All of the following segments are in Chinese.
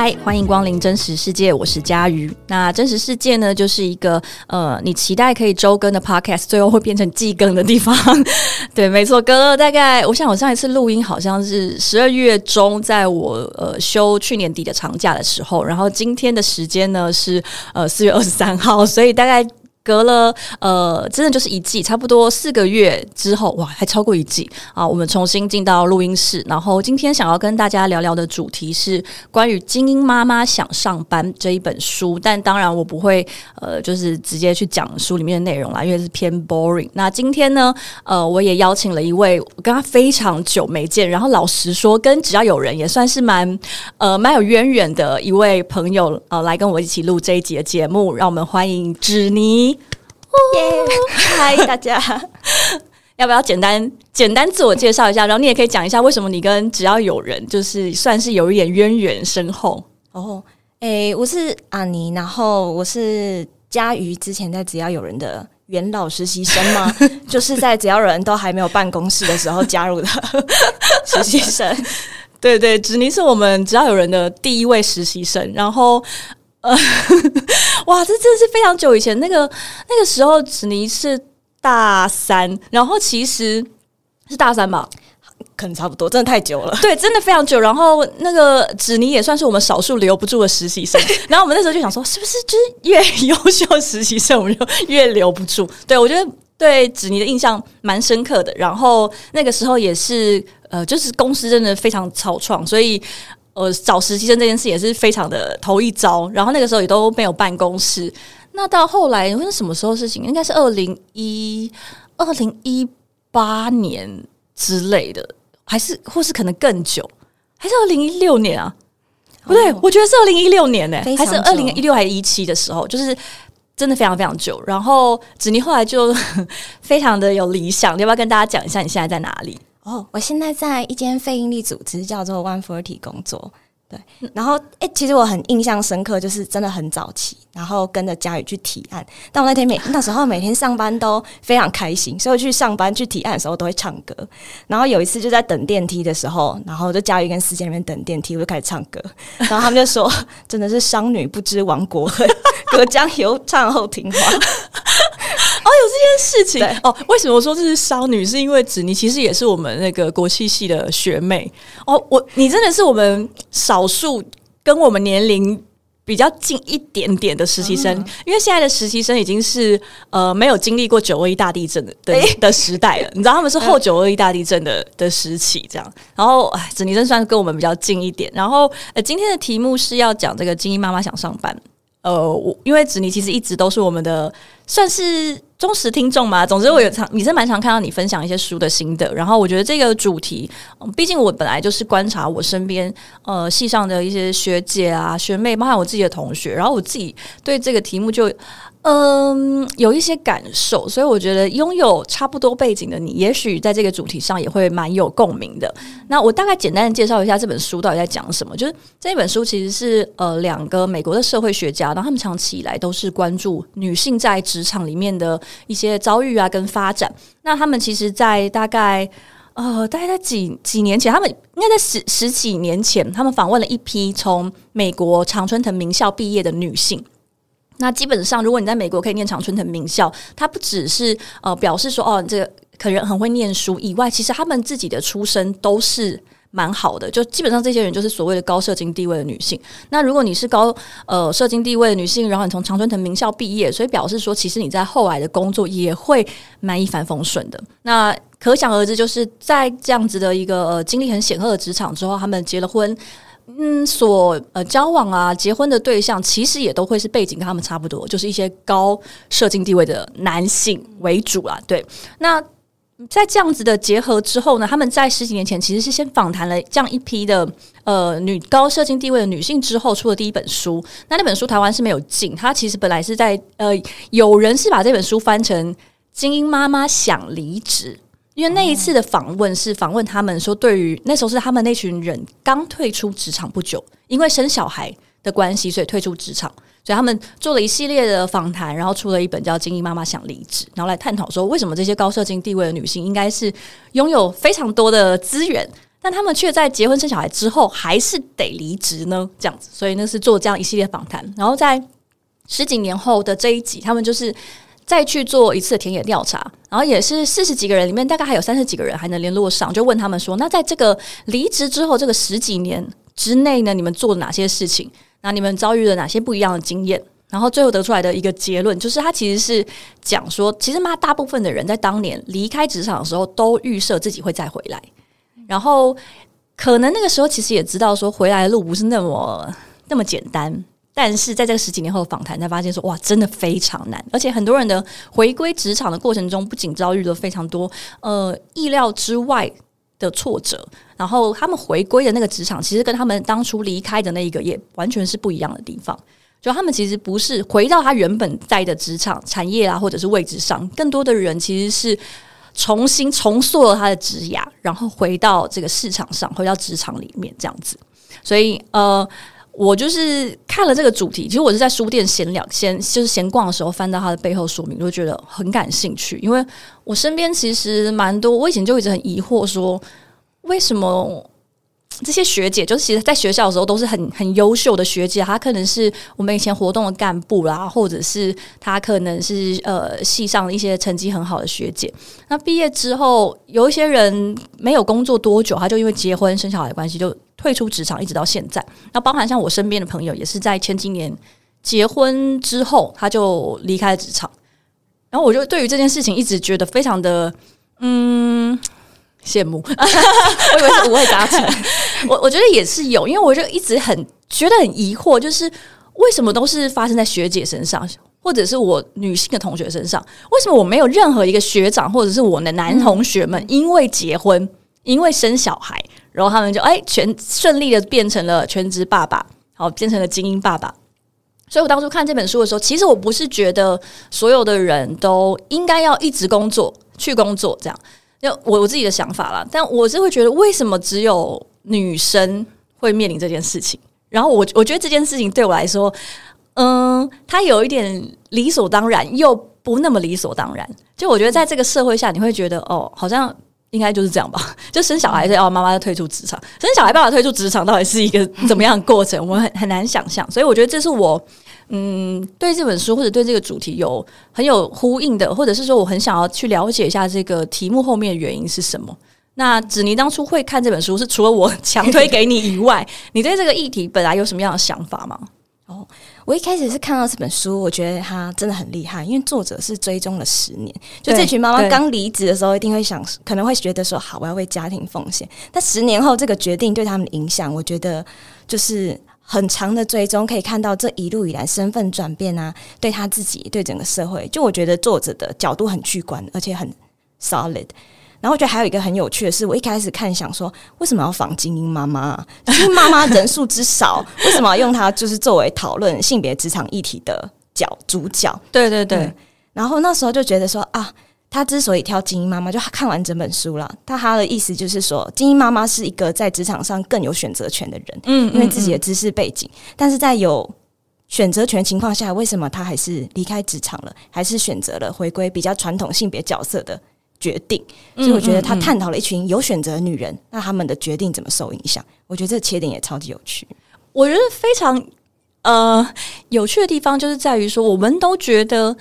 嗨，欢迎光临真实世界，我是佳瑜。那真实世界呢，就是一个呃，你期待可以周更的 podcast，最后会变成季更的地方。对，没错，哥大概，我想我上一次录音好像是十二月中，在我呃休去年底的长假的时候，然后今天的时间呢是呃四月二十三号，所以大概。隔了呃，真的就是一季，差不多四个月之后，哇，还超过一季啊！我们重新进到录音室，然后今天想要跟大家聊聊的主题是关于《精英妈妈想上班》这一本书，但当然我不会呃，就是直接去讲书里面的内容啦，因为是偏 boring。那今天呢，呃，我也邀请了一位我跟他非常久没见，然后老实说，跟只要有人也算是蛮呃蛮有渊源的一位朋友呃，来跟我一起录这一集的节目，让我们欢迎芷妮。耶！嗨，大家，要不要简单简单自我介绍一下？然后你也可以讲一下为什么你跟只要有人就是算是有一点渊源深厚哦。诶，我是阿尼，然后我是佳瑜，之前在只要有人的元老实习生吗？就是在只要人都还没有办公室的时候加入的 实习生。对对，子宁是我们只要有人的第一位实习生，然后。呃，哇，这真的是非常久以前，那个那个时候，子尼是大三，然后其实是大三吧，可能差不多，真的太久了，对，真的非常久。然后那个子妮也算是我们少数留不住的实习生，然后我们那时候就想说，是不是就是越 优秀实习生，我们就越留不住？对我觉得对子妮的印象蛮深刻的。然后那个时候也是，呃，就是公司真的非常草创，所以。呃，找实习生这件事也是非常的头一遭，然后那个时候也都没有办公室。那到后来，那是什么时候事情？应该是二零一二零一八年之类的，还是或是可能更久？还是二零一六年啊？不对，我觉得是二零一六年呢，还是二零一六还是一七的时候？就是真的非常非常久。然后子妮后来就 非常的有理想，你要不要跟大家讲一下你现在在哪里？哦，我现在在一间非营利组织叫做 One Forty 工作，对。然后，哎，其实我很印象深刻，就是真的很早期，然后跟着佳宇去提案。但我那天每那时候每天上班都非常开心，所以去上班去提案的时候都会唱歌。然后有一次就在等电梯的时候，然后就佳宇跟司机那边等电梯，我就开始唱歌。然后他们就说：“ 真的是商女不知亡国恨，隔江犹唱后庭花。”哦，有这件事情哦。为什么说这是骚女？是因为子妮其实也是我们那个国际系的学妹哦。我你真的是我们少数跟我们年龄比较近一点点的实习生，因为现在的实习生已经是呃没有经历过九二一大地震的的的时代了。你知道他们是后九二一大地震的的时期这样。然后哎，子妮真算是跟我们比较近一点。然后呃，今天的题目是要讲这个精英妈妈想上班。呃，我因为子妮其实一直都是我们的算是忠实听众嘛。总之，我有常你是蛮常看到你分享一些书的心得。然后，我觉得这个主题，毕竟我本来就是观察我身边呃系上的一些学姐啊、学妹，包括我自己的同学。然后，我自己对这个题目就。嗯，有一些感受，所以我觉得拥有差不多背景的你，也许在这个主题上也会蛮有共鸣的。那我大概简单的介绍一下这本书到底在讲什么。就是这本书其实是呃两个美国的社会学家，然后他们长期以来都是关注女性在职场里面的一些遭遇啊跟发展。那他们其实，在大概呃大概在几几年前，他们应该在十十几年前，他们访问了一批从美国常春藤名校毕业的女性。那基本上，如果你在美国可以念常春藤名校，它不只是呃表示说哦，这个可能很会念书以外，其实他们自己的出身都是蛮好的。就基本上这些人就是所谓的高社经地位的女性。那如果你是高呃社经地位的女性，然后你从常春藤名校毕业，所以表示说，其实你在后来的工作也会蛮一帆风顺的。那可想而知，就是在这样子的一个呃经历很显赫的职场之后，他们结了婚。嗯，所呃交往啊、结婚的对象，其实也都会是背景跟他们差不多，就是一些高社经地位的男性为主啊。对，那在这样子的结合之后呢，他们在十几年前其实是先访谈了这样一批的呃女高社经地位的女性之后，出了第一本书。那那本书台湾是没有进，它其实本来是在呃，有人是把这本书翻成《精英妈妈想离职》。因为那一次的访问是访问他们说，对于那时候是他们那群人刚退出职场不久，因为生小孩的关系，所以退出职场，所以他们做了一系列的访谈，然后出了一本叫《精英妈妈想离职》，然后来探讨说，为什么这些高社经地位的女性应该是拥有非常多的资源。但他们却在结婚生小孩之后还是得离职呢？这样子，所以那是做这样一系列访谈。然后在十几年后的这一集，他们就是再去做一次田野调查，然后也是四十几个人里面，大概还有三十几个人还能联络上，就问他们说：“那在这个离职之后，这个十几年之内呢，你们做了哪些事情？那你们遭遇了哪些不一样的经验？”然后最后得出来的一个结论，就是他其实是讲说，其实嘛，大部分的人在当年离开职场的时候，都预设自己会再回来，然后可能那个时候其实也知道说，回来的路不是那么那么简单。但是在这个十几年后的访谈，才发现说，哇，真的非常难，而且很多人的回归职场的过程中，不仅遭遇了非常多呃意料之外的挫折，然后他们回归的那个职场，其实跟他们当初离开的那一个也完全是不一样的地方。就他们其实不是回到他原本在的职场产业啊，或者是位置上，更多的人其实是重新重塑了他的职涯，然后回到这个市场上，回到职场里面这样子。所以呃，我就是看了这个主题，其实我是在书店闲聊、闲就是闲逛的时候翻到它的背后说明，就觉得很感兴趣。因为我身边其实蛮多，我以前就一直很疑惑，说为什么。这些学姐，就是其实在学校的时候都是很很优秀的学姐，她可能是我们以前活动的干部啦，或者是她可能是呃系上的一些成绩很好的学姐。那毕业之后，有一些人没有工作多久，他就因为结婚生小孩的关系就退出职场，一直到现在。那包含像我身边的朋友，也是在前几年结婚之后，他就离开了职场。然后我就对于这件事情一直觉得非常的嗯。羡慕，我以为是五味杂陈。我我觉得也是有，因为我就一直很觉得很疑惑，就是为什么都是发生在学姐身上，或者是我女性的同学身上？为什么我没有任何一个学长或者是我的男同学们，因为结婚，因为生小孩，然后他们就哎全顺利的变成了全职爸爸，好变成了精英爸爸。所以我当初看这本书的时候，其实我不是觉得所有的人都应该要一直工作去工作这样。就我我自己的想法啦，但我是会觉得，为什么只有女生会面临这件事情？然后我我觉得这件事情对我来说，嗯，它有一点理所当然，又不那么理所当然。就我觉得，在这个社会下，你会觉得，哦，好像应该就是这样吧？就生小孩是要妈妈要退出职场，生小孩爸爸退出职场，到底是一个怎么样的过程？我们很很难想象。所以我觉得这是我。嗯，对这本书或者对这个主题有很有呼应的，或者是说我很想要去了解一下这个题目后面的原因是什么。那子妮当初会看这本书，是除了我强推给你以外，你对这个议题本来有什么样的想法吗？哦，我一开始是看到这本书，我觉得他真的很厉害，因为作者是追踪了十年。就这群妈妈刚离职的时候，一定会想，可能会觉得说，好，我要为家庭奉献。但十年后这个决定对他们的影响，我觉得就是。很长的追踪可以看到这一路以来身份转变啊，对他自己，对整个社会，就我觉得作者的角度很具观，而且很 solid。然后我觉得还有一个很有趣的是，我一开始看想说，为什么要仿精英妈妈？精英妈妈人数之少，为什么要用它就是作为讨论性别职场议题的角主角？对对对。然后那时候就觉得说啊。他之所以挑精英妈妈，就看完整本书了。他他的意思就是说，精英妈妈是一个在职场上更有选择权的人，嗯，因为自己的知识背景。但是在有选择权情况下，为什么他还是离开职场了，还是选择了回归比较传统性别角色的决定？所以我觉得他探讨了一群有选择的女人，那他们的决定怎么受影响？我觉得这个切点也超级有趣。我觉得非常呃有趣的地方，就是在于说，我们都觉得。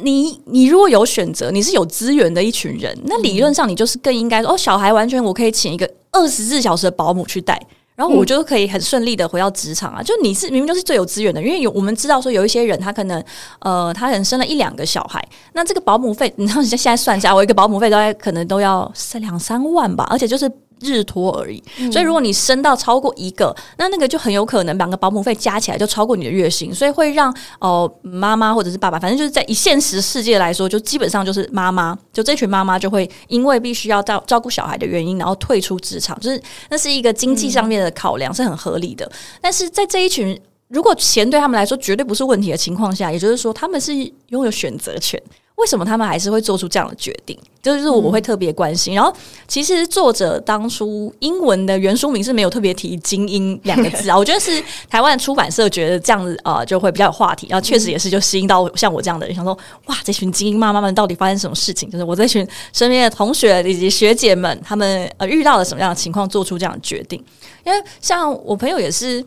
你你如果有选择，你是有资源的一群人，那理论上你就是更应该说哦，小孩完全我可以请一个二十四小时的保姆去带，然后我就可以很顺利的回到职场啊。就你是明明就是最有资源的，因为有我们知道说有一些人他可能呃他可能生了一两个小孩，那这个保姆费，你知道现在算一下，我一个保姆费大概可能都要三两三万吧，而且就是。日托而已，所以如果你升到超过一个，那那个就很有可能两个保姆费加起来就超过你的月薪，所以会让哦妈妈或者是爸爸，反正就是在以现实世界来说，就基本上就是妈妈，就这群妈妈就会因为必须要照照顾小孩的原因，然后退出职场，就是那是一个经济上面的考量，是很合理的。但是在这一群如果钱对他们来说绝对不是问题的情况下，也就是说他们是拥有选择权。为什么他们还是会做出这样的决定？就是我会特别关心。然后，其实作者当初英文的原书名是没有特别提“精英”两个字啊。我觉得是台湾出版社觉得这样子啊，就会比较有话题。然后，确实也是就吸引到像我这样的人，想说哇，这群精英妈妈们到底发生什么事情？就是我这群身边的同学以及学姐们，他们呃遇到了什么样的情况，做出这样的决定？因为像我朋友也是。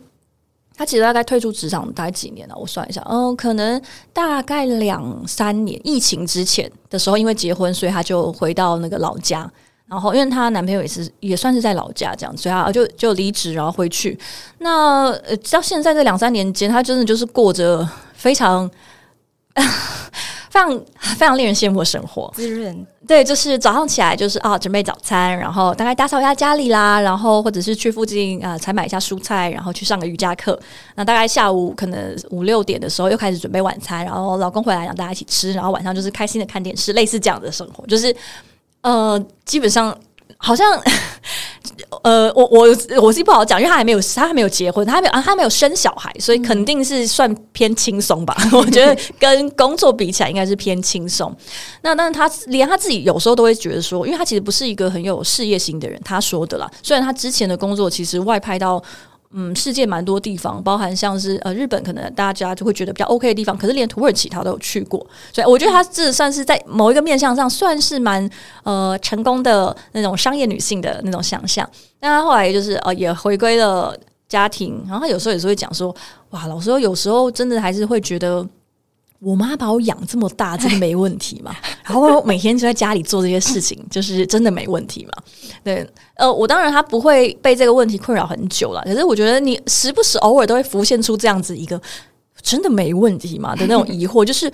她其实大概退出职场大概几年了？我算一下，嗯，可能大概两三年。疫情之前的时候，因为结婚，所以她就回到那个老家。然后，因为她男朋友也是也算是在老家这样，所以她就就离职，然后回去。那呃，到现在这两三年间，她真的就是过着非常。非常非常令人羡慕的生活，滋润。对，就是早上起来就是啊，准备早餐，然后大概打扫一下家里啦，然后或者是去附近啊采买一下蔬菜，然后去上个瑜伽课。那大概下午可能五六点的时候又开始准备晚餐，然后老公回来让大家一起吃，然后晚上就是开心的看电视，类似这样的生活，就是呃，基本上。好像，呃，我我我是不好讲，因为他还没有他还没有结婚，他还没有啊，他没有生小孩，所以肯定是算偏轻松吧。我觉得跟工作比起来，应该是偏轻松。那但是他连他自己有时候都会觉得说，因为他其实不是一个很有事业心的人，他说的啦。虽然他之前的工作其实外派到。嗯，世界蛮多地方，包含像是呃日本，可能大家就会觉得比较 OK 的地方，可是连土耳其他都有去过，所以我觉得他这算是在某一个面向上算是蛮呃成功的那种商业女性的那种想象。但他后来就是呃也回归了家庭，然后有时候也是会讲说，哇，老师有时候真的还是会觉得。我妈把我养这么大，真的没问题吗？然后每天就在家里做这些事情，就是真的没问题吗？对，呃，我当然他不会被这个问题困扰很久了。可是我觉得你时不时偶尔都会浮现出这样子一个真的没问题吗的那种疑惑，就是。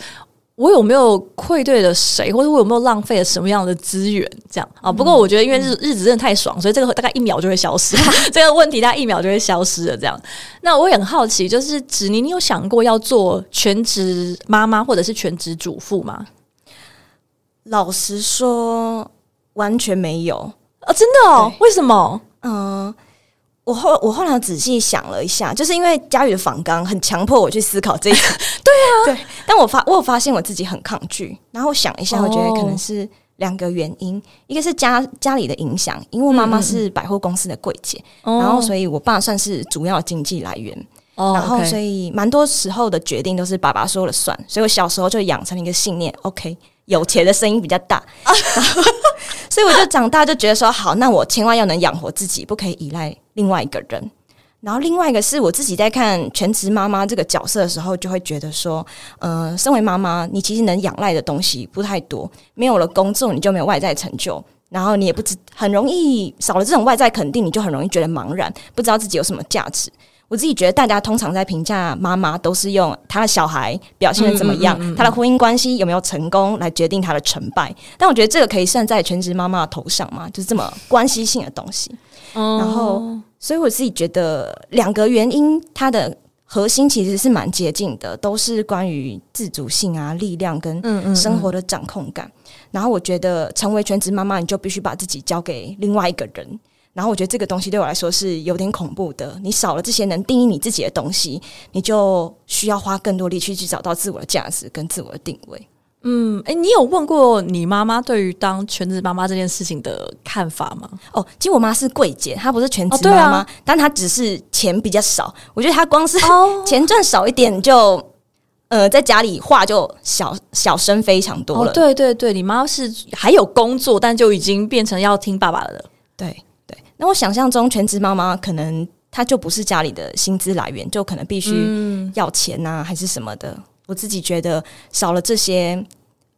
我有没有愧对了谁，或者我有没有浪费了什么样的资源？这样啊？不过我觉得，因为日日子真的太爽，所以这个大概一秒就会消失。这个问题大概一秒就会消失了。这样，那我也很好奇，就是子妮，你有想过要做全职妈妈或者是全职主妇吗？老实说，完全没有啊！真的哦？为什么？嗯。我后我后来仔细想了一下，就是因为佳宇的访纲很强迫我去思考这个，对啊，对。但我发我有发现我自己很抗拒，然后想一下，我觉得可能是两个原因，一个是家家里的影响，因为我妈妈是百货公司的柜姐，然后所以我爸算是主要经济来源，然后所以蛮多时候的决定都是爸爸说了算，所以我小时候就养成了一个信念，OK。有钱的声音比较大，所以我就长大就觉得说好，那我千万要能养活自己，不可以依赖另外一个人。然后另外一个是我自己在看全职妈妈这个角色的时候，就会觉得说，呃，身为妈妈，你其实能仰赖的东西不太多，没有了工作，你就没有外在成就，然后你也不知很容易少了这种外在肯定，你就很容易觉得茫然，不知道自己有什么价值。我自己觉得，大家通常在评价妈妈，都是用她的小孩表现的怎么样，她的婚姻关系有没有成功来决定她的成败。但我觉得这个可以算在全职妈妈的头上嘛，就是这么关系性的东西。然后，所以我自己觉得两个原因，它的核心其实是蛮接近的，都是关于自主性啊、力量跟生活的掌控感。然后，我觉得成为全职妈妈，你就必须把自己交给另外一个人。然后我觉得这个东西对我来说是有点恐怖的。你少了这些能定义你自己的东西，你就需要花更多力气去找到自我的价值跟自我的定位。嗯，哎，你有问过你妈妈对于当全职妈妈这件事情的看法吗？哦，其实我妈是贵姐，她不是全职妈妈，但她只是钱比较少。我觉得她光是 钱赚少一点，就呃在家里话就小小声非常多了。对对对，你妈是还有工作，但就已经变成要听爸爸的。对。那我想象中，全职妈妈可能她就不是家里的薪资来源，就可能必须要钱呐，还是什么的。我自己觉得少了这些，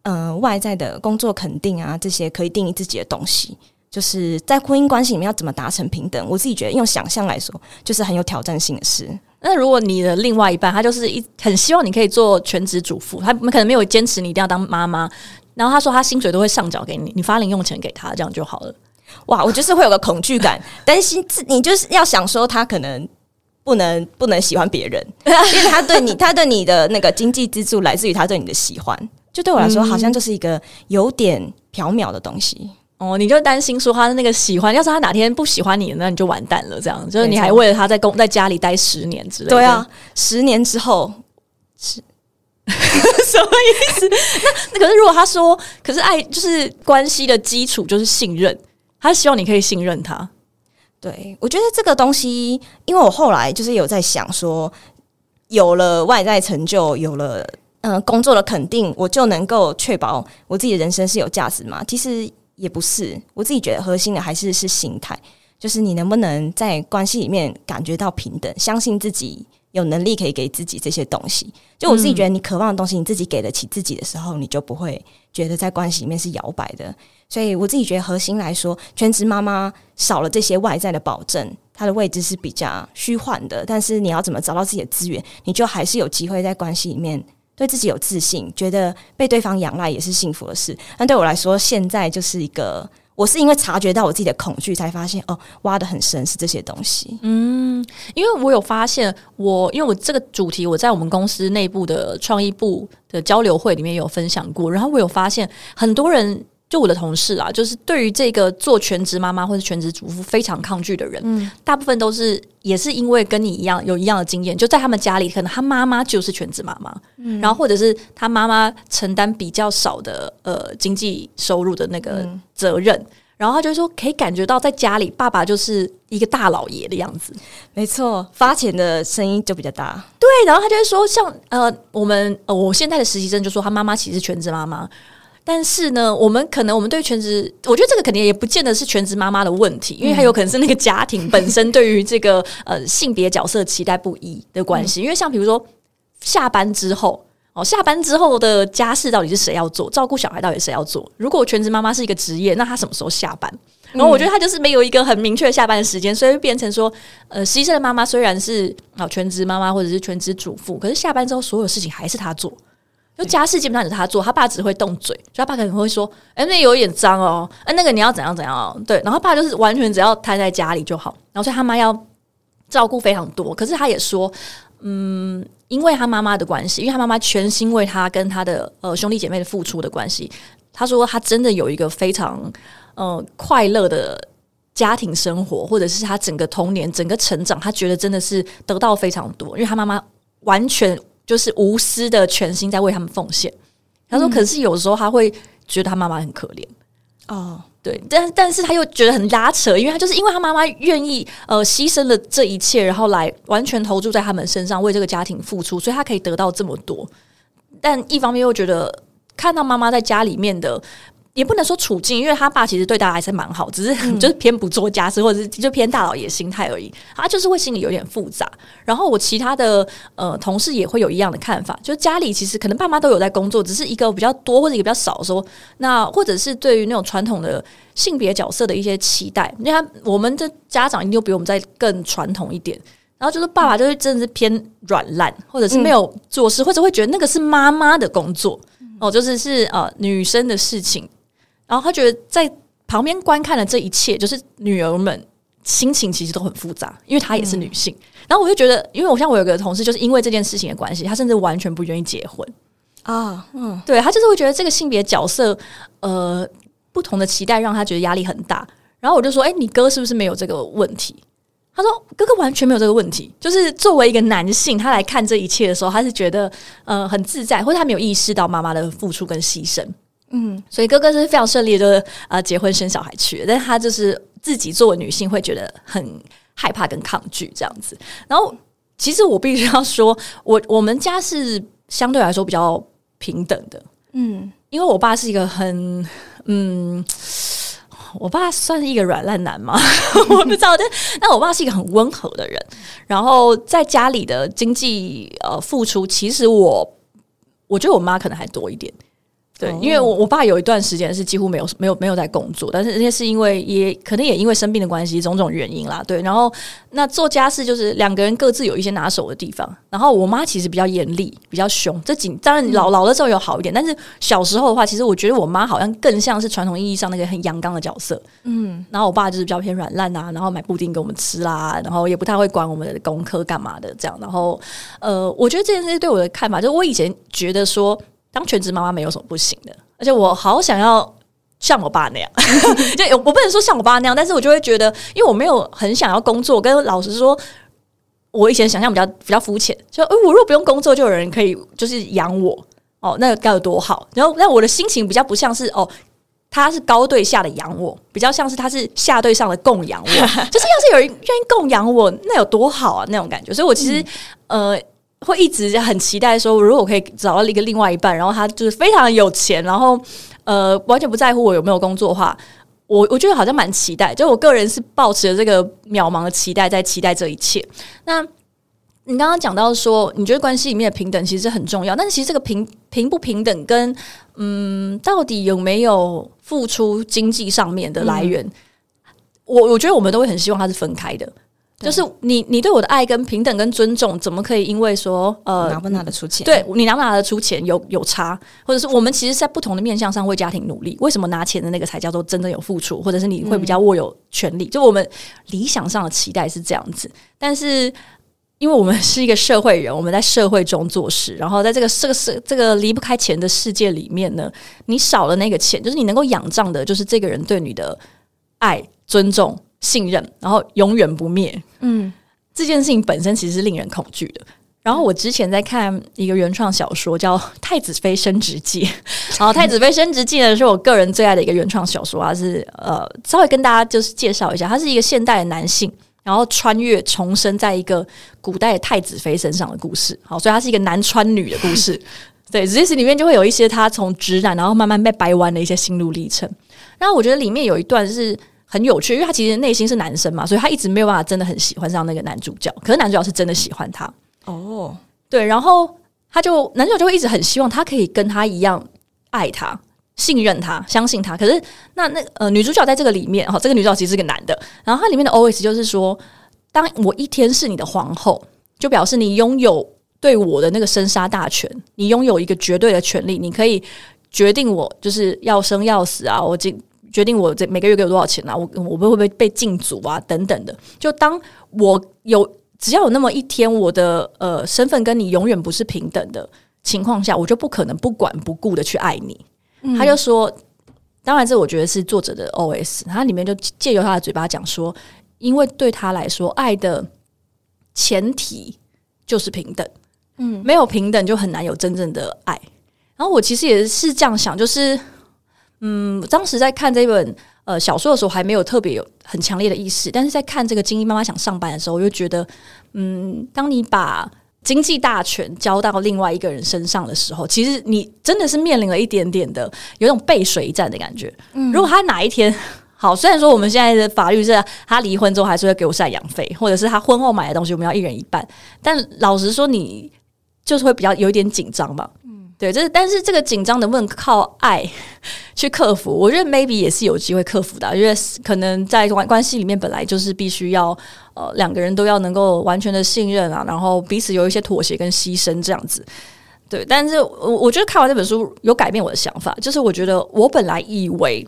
呃，外在的工作肯定啊，这些可以定义自己的东西，就是在婚姻关系里面要怎么达成平等。我自己觉得用想象来说，就是很有挑战性的事。那如果你的另外一半他就是一很希望你可以做全职主妇，他可能没有坚持你一定要当妈妈，然后他说他薪水都会上缴给你，你发零用钱给他，这样就好了。哇，我就是会有个恐惧感，担心自你就是要想说他可能不能不能喜欢别人，因为他对你，他对你的那个经济支柱来自于他对你的喜欢，就对我来说好像就是一个有点缥缈的东西哦。你就担心说他的那个喜欢，要是他哪天不喜欢你，那你就完蛋了。这样就是你还为了他在公在家里待十年之类，对啊，十年之后是。什么意思？那那可是如果他说，可是爱就是关系的基础就是信任，他希望你可以信任他。对我觉得这个东西，因为我后来就是有在想说，有了外在成就，有了嗯工作的肯定，我就能够确保我自己的人生是有价值吗？其实也不是，我自己觉得核心的还是是心态，就是你能不能在关系里面感觉到平等，相信自己。有能力可以给自己这些东西，就我自己觉得，你渴望的东西，你自己给得起自己的时候，你就不会觉得在关系里面是摇摆的。所以我自己觉得，核心来说，全职妈妈少了这些外在的保证，她的位置是比较虚幻的。但是你要怎么找到自己的资源，你就还是有机会在关系里面对自己有自信，觉得被对方仰赖也是幸福的事。但对我来说，现在就是一个。我是因为察觉到我自己的恐惧，才发现哦，挖的很深是这些东西。嗯，因为我有发现，我因为我这个主题我在我们公司内部的创意部的交流会里面有分享过，然后我有发现很多人。就我的同事啊，就是对于这个做全职妈妈或者全职主妇非常抗拒的人，嗯，大部分都是也是因为跟你一样有一样的经验，就在他们家里，可能他妈妈就是全职妈妈，嗯，然后或者是他妈妈承担比较少的呃经济收入的那个责任，然后他就说可以感觉到在家里爸爸就是一个大老爷的样子，没错，发钱的声音就比较大，对，然后他就会说像呃我们呃我现在的实习生就说他妈妈其实全职妈妈。但是呢，我们可能我们对全职，我觉得这个肯定也不见得是全职妈妈的问题，因为它有可能是那个家庭本身对于这个呃性别角色期待不一的关系。因为像比如说下班之后哦，下班之后的家事到底是谁要做？照顾小孩到底谁要做？如果全职妈妈是一个职业，那她什么时候下班？然后我觉得她就是没有一个很明确下班的时间，所以变成说，呃，牺牲的妈妈虽然是啊全职妈妈或者是全职主妇，可是下班之后所有事情还是她做。就家事基本上是他做，他爸只会动嘴，所以他爸可能会说：“哎，那有点脏哦，哎，那个你要怎样怎样。”对，然后爸就是完全只要瘫在家里就好，然后所以他妈要照顾非常多。可是他也说，嗯，因为他妈妈的关系，因为他妈妈全心为他跟他的呃兄弟姐妹的付出的关系，他说他真的有一个非常呃快乐的家庭生活，或者是他整个童年、整个成长，他觉得真的是得到非常多，因为他妈妈完全。就是无私的全心在为他们奉献。他说：“可是有时候他会觉得他妈妈很可怜哦，对，但但是他又觉得很拉扯，因为他就是因为他妈妈愿意呃牺牲了这一切，然后来完全投注在他们身上，为这个家庭付出，所以他可以得到这么多。但一方面又觉得看到妈妈在家里面的。”也不能说处境，因为他爸其实对他还是蛮好，只是 就是偏不做家事，或者是就偏大老爷心态而已。他就是会心里有点复杂。然后我其他的呃同事也会有一样的看法，就是家里其实可能爸妈都有在工作，只是一个比较多或者一个比较少。说那或者是对于那种传统的性别角色的一些期待，因为他我们的家长一定比我们在更传统一点。然后就是爸爸就是真的是偏软烂，或者是没有做事，或者会觉得那个是妈妈的工作哦，就是是呃女生的事情。然后他觉得在旁边观看的这一切，就是女儿们心情其实都很复杂，因为她也是女性。然后我就觉得，因为我像我有个同事，就是因为这件事情的关系，他甚至完全不愿意结婚啊。嗯，对他就是会觉得这个性别角色，呃，不同的期待让他觉得压力很大。然后我就说：“哎，你哥是不是没有这个问题？”他说：“哥哥完全没有这个问题，就是作为一个男性，他来看这一切的时候，他是觉得呃很自在，或者他没有意识到妈妈的付出跟牺牲。”嗯，所以哥哥是非常顺利，就是呃结婚生小孩去，但他就是自己作为女性会觉得很害怕跟抗拒这样子。然后其实我必须要说，我我们家是相对来说比较平等的，嗯，因为我爸是一个很嗯，我爸算是一个软烂男嘛，我不知道，但但我爸是一个很温和的人。然后在家里的经济呃付出，其实我我觉得我妈可能还多一点。对，因为我我爸有一段时间是几乎没有没有没有在工作，但是人家是因为也可能也因为生病的关系，种种原因啦。对，然后那做家事就是两个人各自有一些拿手的地方。然后我妈其实比较严厉，比较凶。这几当然老老了之后有好一点，但是小时候的话，其实我觉得我妈好像更像是传统意义上那个很阳刚的角色。嗯，然后我爸就是比较偏软烂啊，然后买布丁给我们吃啦，然后也不太会管我们的功课干嘛的这样。然后呃，我觉得这件事情对我的看法，就是我以前觉得说。当全职妈妈没有什么不行的，而且我好想要像我爸那样，就我不能说像我爸那样，但是我就会觉得，因为我没有很想要工作。跟老实说，我以前想象比较比较肤浅，就我如果不用工作，就有人可以就是养我。哦，那该有多好。然后，那我的心情比较不像是哦，他是高对下的养我，比较像是他是下对上的供养我。就是要是有人愿意供养我，那有多好啊，那种感觉。所以我其实呃。会一直很期待说，如果可以找到一个另外一半，然后他就是非常有钱，然后呃完全不在乎我有没有工作的话，我我觉得好像蛮期待。就我个人是抱持着这个渺茫的期待，在期待这一切。那你刚刚讲到说，你觉得关系里面的平等其实很重要，但是其实这个平平不平等跟嗯，到底有没有付出经济上面的来源，我我觉得我们都会很希望它是分开的。就是你，你对我的爱跟平等跟尊重，怎么可以因为说呃拿不拿得出钱？对你拿不拿得出钱有有差，或者是我们其实，在不同的面向上为家庭努力，为什么拿钱的那个才叫做真正有付出，或者是你会比较握有权利？就我们理想上的期待是这样子，但是因为我们是一个社会人，我们在社会中做事，然后在这个这个是这个离不开钱的世界里面呢，你少了那个钱，就是你能够仰仗的，就是这个人对你的爱、尊重。信任，然后永远不灭。嗯，这件事情本身其实是令人恐惧的。然后我之前在看一个原创小说，叫《太子妃升职记》。然后《太子妃升职记》呢，是我个人最爱的一个原创小说啊。是呃，稍微跟大家就是介绍一下，他是一个现代的男性，然后穿越重生在一个古代太子妃身上的故事。好，所以它是一个男穿女的故事。对，这些里面就会有一些他从直男，然后慢慢被掰弯的一些心路历程。然后我觉得里面有一段是。很有趣，因为他其实内心是男生嘛，所以他一直没有办法真的很喜欢上那个男主角。可是男主角是真的喜欢他哦，对，然后他就男主角就会一直很希望他可以跟他一样爱他、信任他、相信他。可是那那呃女主角在这个里面哈，这个女主角其实是个男的，然后他里面的 O S 就是说，当我一天是你的皇后，就表示你拥有对我的那个生杀大权，你拥有一个绝对的权利，你可以决定我就是要生要死啊，我今。决定我这每个月给我多少钱啊？我我会不会被禁足啊？等等的。就当我有只要有那么一天，我的呃身份跟你永远不是平等的情况下，我就不可能不管不顾的去爱你。他就说，当然这我觉得是作者的 O S，他里面就借由他的嘴巴讲说，因为对他来说，爱的前提就是平等。嗯，没有平等就很难有真正的爱。然后我其实也是这样想，就是。嗯，当时在看这本呃小说的时候，还没有特别有很强烈的意识。但是在看这个精英妈妈想上班的时候，我就觉得，嗯，当你把经济大权交到另外一个人身上的时候，其实你真的是面临了一点点的有种背水一战的感觉。嗯，如果他哪一天好，虽然说我们现在的法律是他离婚之后还是会给我赡养费，或者是他婚后买的东西我们要一人一半，但老实说，你就是会比较有一点紧张吧。对，这但是这个紧张能不能靠爱去克服？我觉得 maybe 也是有机会克服的，因为可能在关关系里面本来就是必须要呃两个人都要能够完全的信任啊，然后彼此有一些妥协跟牺牲这样子。对，但是我我觉得看完这本书有改变我的想法，就是我觉得我本来以为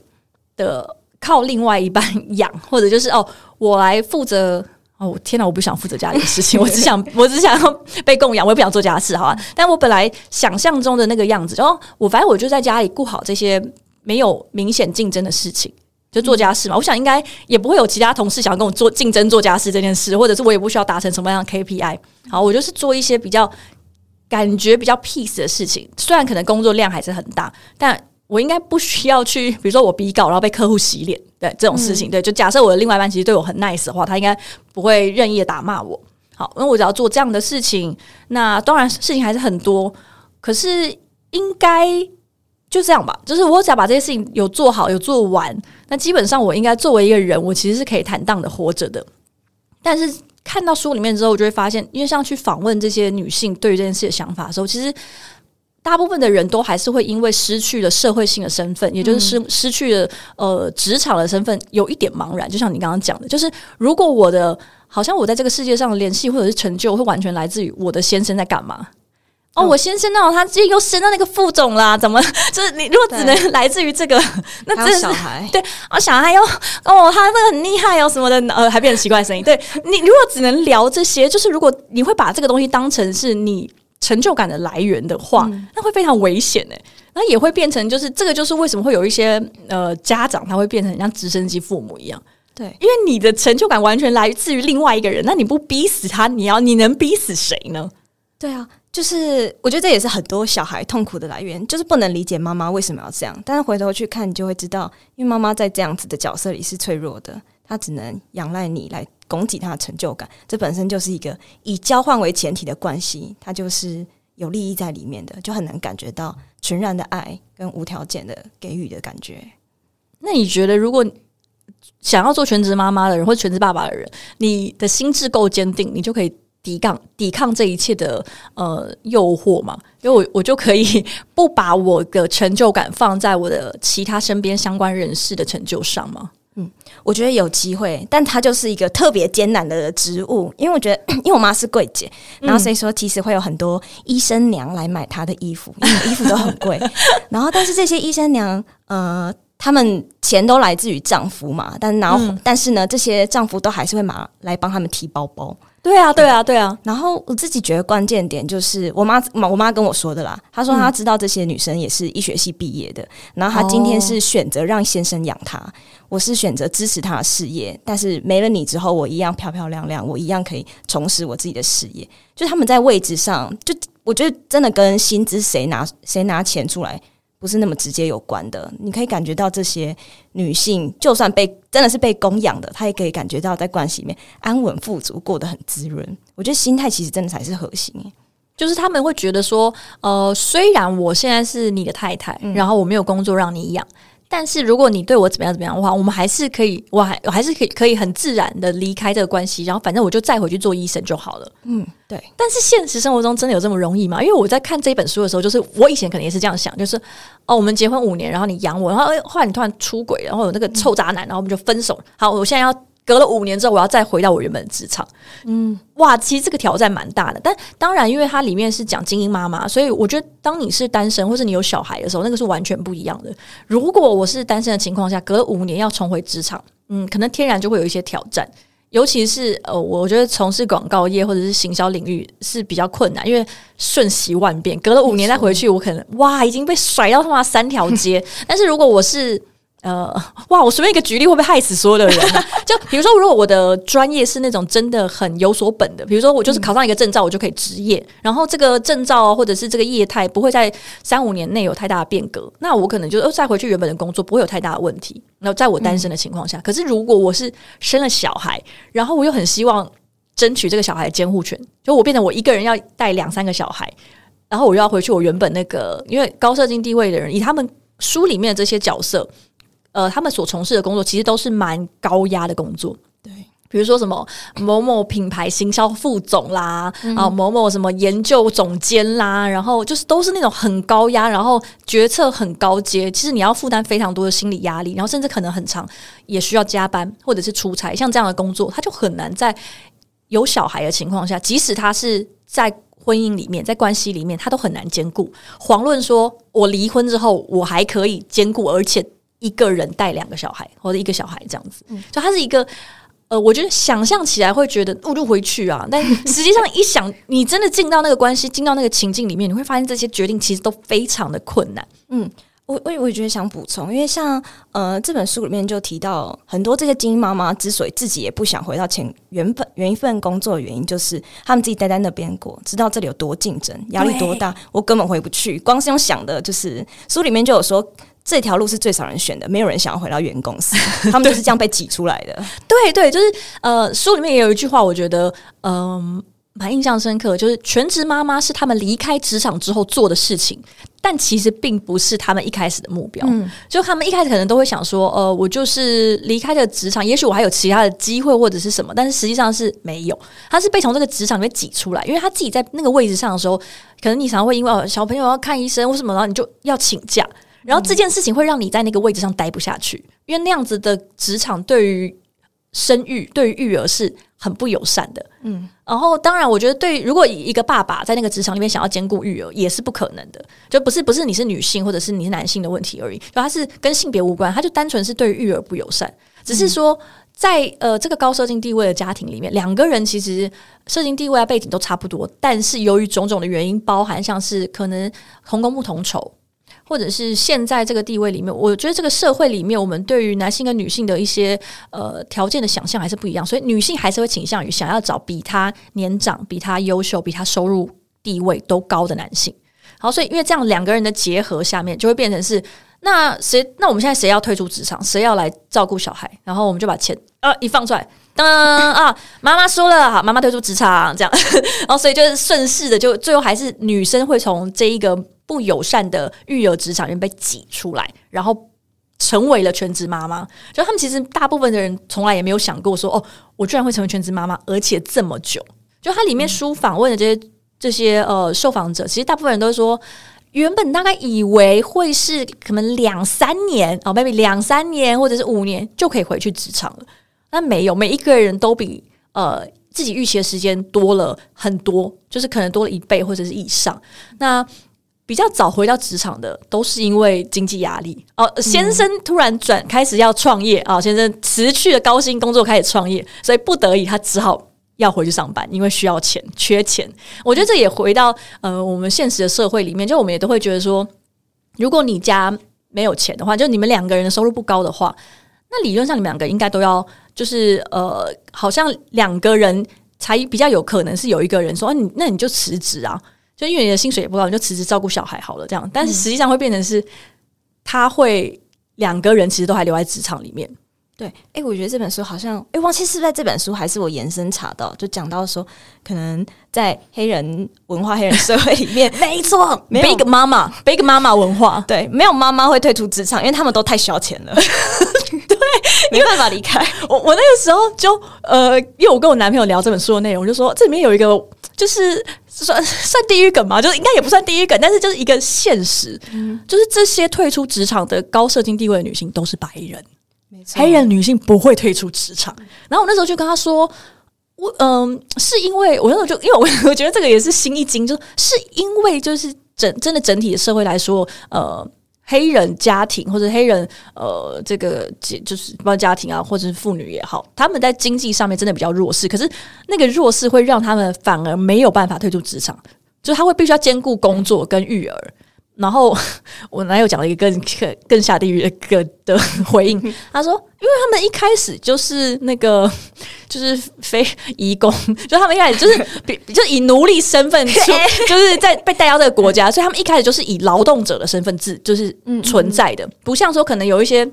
的靠另外一半养，或者就是哦我来负责。哦，天哪！我不想负责家里的事情，我只想，我只想要被供养，我也不想做家事，好吧？但我本来想象中的那个样子，哦，我反正我就在家里顾好这些没有明显竞争的事情，就做家事嘛。我想应该也不会有其他同事想要跟我做竞争做家事这件事，或者是我也不需要达成什么样的 KPI。好，我就是做一些比较感觉比较 peace 的事情，虽然可能工作量还是很大，但。我应该不需要去，比如说我比稿，然后被客户洗脸，对这种事情，对，就假设我的另外一半其实对我很 nice 的话，他应该不会任意的打骂我。好，因为我只要做这样的事情，那当然事情还是很多，可是应该就这样吧。就是我只要把这些事情有做好，有做完，那基本上我应该作为一个人，我其实是可以坦荡的活着的。但是看到书里面之后，我就会发现，因为像去访问这些女性对于这件事的想法的时候，其实。大部分的人都还是会因为失去了社会性的身份，也就是失失去了呃职场的身份，有一点茫然。就像你刚刚讲的，就是如果我的好像我在这个世界上的联系或者是成就，会完全来自于我的先生在干嘛？哦，我先生那他最近又升到那个副总啦，怎么？就是你如果只能来自于这个，那真的小孩 对哦，小孩又哦，他这个很厉害哦，什么的呃，还变成奇怪声音。对你如果只能聊这些，就是如果你会把这个东西当成是你。成就感的来源的话，那会非常危险诶。那也会变成就是这个，就是为什么会有一些呃家长他会变成像直升机父母一样。对，因为你的成就感完全来自于另外一个人，那你不逼死他，你要你能逼死谁呢？对啊，就是我觉得这也是很多小孩痛苦的来源，就是不能理解妈妈为什么要这样。但是回头去看，你就会知道，因为妈妈在这样子的角色里是脆弱的，他只能仰赖你来供给他的成就感。这本身就是一个以交换为前提的关系，它就是有利益在里面的，就很难感觉到全然的爱跟无条件的给予的感觉。那你觉得，如果想要做全职妈妈的人或全职爸爸的人，你的心智够坚定，你就可以。抵抗抵抗这一切的呃诱惑嘛，因为我我就可以 不把我的成就感放在我的其他身边相关人士的成就上吗？嗯，我觉得有机会，但它就是一个特别艰难的职务，因为我觉得，因为我妈是柜姐，然后所以说其实会有很多医生娘来买她的衣服，因为衣服都很贵，然后但是这些医生娘呃。他们钱都来自于丈夫嘛，但然后但是呢，这些丈夫都还是会拿来帮他们提包包。对啊，对啊，对啊。然后我自己觉得关键点就是我妈妈，我妈跟我说的啦。她说她知道这些女生也是医学系毕业的，然后她今天是选择让先生养她，我是选择支持她的事业。但是没了你之后，我一样漂漂亮亮，我一样可以重拾我自己的事业。就他们在位置上，就我觉得真的跟薪资谁拿谁拿钱出来。不是那么直接有关的，你可以感觉到这些女性，就算被真的是被供养的，她也可以感觉到在关系里面安稳富足，过得很滋润。我觉得心态其实真的才是核心，就是他们会觉得说，呃，虽然我现在是你的太太，然后我没有工作让你养。但是如果你对我怎么样怎么样的话，我们还是可以，我还我还是可以可以很自然的离开这个关系，然后反正我就再回去做医生就好了。嗯，对。但是现实生活中真的有这么容易吗？因为我在看这本书的时候，就是我以前可能也是这样想，就是哦，我们结婚五年，然后你养我，然后后来你突然出轨，然后有那个臭渣男，然后我们就分手。好，我现在要。隔了五年之后，我要再回到我原本的职场。嗯，哇，其实这个挑战蛮大的。但当然，因为它里面是讲精英妈妈，所以我觉得当你是单身或是你有小孩的时候，那个是完全不一样的。如果我是单身的情况下，隔了五年要重回职场，嗯，可能天然就会有一些挑战。尤其是呃，我觉得从事广告业或者是行销领域是比较困难，因为瞬息万变。隔了五年再回去，我可能哇，已经被甩到他妈三条街。但是如果我是呃，哇！我随便一个举例会不会害死所有的人？就比如说，如果我的专业是那种真的很有所本的，比如说我就是考上一个证照，我就可以职业，然后这个证照或者是这个业态不会在三五年内有太大的变革，那我可能就再回去原本的工作，不会有太大的问题。那在我单身的情况下，可是如果我是生了小孩，然后我又很希望争取这个小孩的监护权，就我变成我一个人要带两三个小孩，然后我又要回去我原本那个，因为高社经地位的人，以他们书里面的这些角色。呃，他们所从事的工作其实都是蛮高压的工作，对，比如说什么某某品牌行销副总啦，啊，某某什么研究总监啦，然后就是都是那种很高压，然后决策很高阶，其实你要负担非常多的心理压力，然后甚至可能很长，也需要加班或者是出差，像这样的工作，他就很难在有小孩的情况下，即使他是在婚姻里面，在关系里面，他都很难兼顾。遑论说我离婚之后，我还可以兼顾，而且。一个人带两个小孩，或者一个小孩这样子，嗯就他是一个呃，我觉得想象起来会觉得误入回去啊，但实际上一想，你真的进到那个关系，进到那个情境里面，你会发现这些决定其实都非常的困难。嗯，我我我觉得想补充，因为像呃这本书里面就提到很多这些精英妈妈之所以自己也不想回到前原本原一份工作的原因，就是他们自己待在那边过，知道这里有多竞争，压力多大，我根本回不去。光是用想的，就是书里面就有说。这条路是最少人选的，没有人想要回到原公司，他们就是这样被挤出来的。对对，就是呃，书里面也有一句话，我觉得嗯蛮印象深刻，就是全职妈妈是他们离开职场之后做的事情，但其实并不是他们一开始的目标。嗯，就他们一开始可能都会想说，呃，我就是离开了职场，也许我还有其他的机会或者是什么，但是实际上是没有。他是被从这个职场里面挤出来，因为他自己在那个位置上的时候，可能你常常会因为小朋友要看医生或什么，然后你就要请假。然后这件事情会让你在那个位置上待不下去，因为那样子的职场对于生育、对于育儿是很不友善的。嗯，然后当然，我觉得对如果一个爸爸在那个职场里面想要兼顾育儿，也是不可能的。就不是不是你是女性或者是你是男性的问题而已，就它是跟性别无关，它就单纯是对育儿不友善。只是说，在呃这个高社经地位的家庭里面，两个人其实社经地位啊背景都差不多，但是由于种种的原因，包含像是可能同工不同酬。或者是现在这个地位里面，我觉得这个社会里面，我们对于男性跟女性的一些呃条件的想象还是不一样，所以女性还是会倾向于想要找比他年长、比他优秀、比他收入地位都高的男性。好，所以因为这样两个人的结合下面，就会变成是那谁？那我们现在谁要退出职场？谁要来照顾小孩？然后我们就把钱呃一放出来，噔啊，妈妈说了，好，妈妈退出职场，这样，然后所以就是顺势的，就最后还是女生会从这一个不友善的育儿职场里面被挤出来，然后成为了全职妈妈。就他们其实大部分的人从来也没有想过说，哦，我居然会成为全职妈妈，而且这么久。就它里面书访问的这些。这些呃，受访者其实大部分人都说，原本大概以为会是可能两三年哦，maybe 两三年或者是五年就可以回去职场了，那没有，每一个人都比呃自己预期的时间多了很多，就是可能多了一倍或者是以上。那比较早回到职场的，都是因为经济压力哦。先生突然转开始要创业啊，先生辞去了高薪工作开始创业，所以不得已他只好。要回去上班，因为需要钱，缺钱。我觉得这也回到呃，我们现实的社会里面，就我们也都会觉得说，如果你家没有钱的话，就你们两个人的收入不高的话，那理论上你们两个应该都要就是呃，好像两个人才比较有可能是有一个人说，你那你就辞职啊，就因为你的薪水也不高，你就辞职照顾小孩好了，这样。但是实际上会变成是，他会两个人其实都还留在职场里面。对，哎，我觉得这本书好像，哎，忘记是不是在这本书，还是我延伸查到，就讲到说，可能在黑人文化、黑人社会里面，没错，Big 妈妈，Big 妈妈文化，对，没有妈妈会退出职场，因为他们都太需要钱了，对，没办法离开。我我那个时候就，呃，因为我跟我男朋友聊这本书的内容，就说这里面有一个，就是算算地狱梗嘛，就是应该也不算地狱梗，但是就是一个现实，就是这些退出职场的高社经地位的女性都是白人。黑人女性不会退出职场，然后我那时候就跟他说：“我嗯，是因为我那时候就因为我 我觉得这个也是心一惊，就是因为就是整真的整体的社会来说，呃，黑人家庭或者黑人呃这个就是包括家庭啊，或者是妇女也好，他们在经济上面真的比较弱势，可是那个弱势会让他们反而没有办法退出职场，就是他会必须要兼顾工作跟育儿。”然后 我男友讲了一个更更 更下地狱的个的回应，他说：“因为他们一开始就是那个就是非移工，就他们一开始就是比就以奴隶身份出，就是在被带到这个国家，所以他们一开始就是以劳动者的身份制就是存在的，不像说可能有一些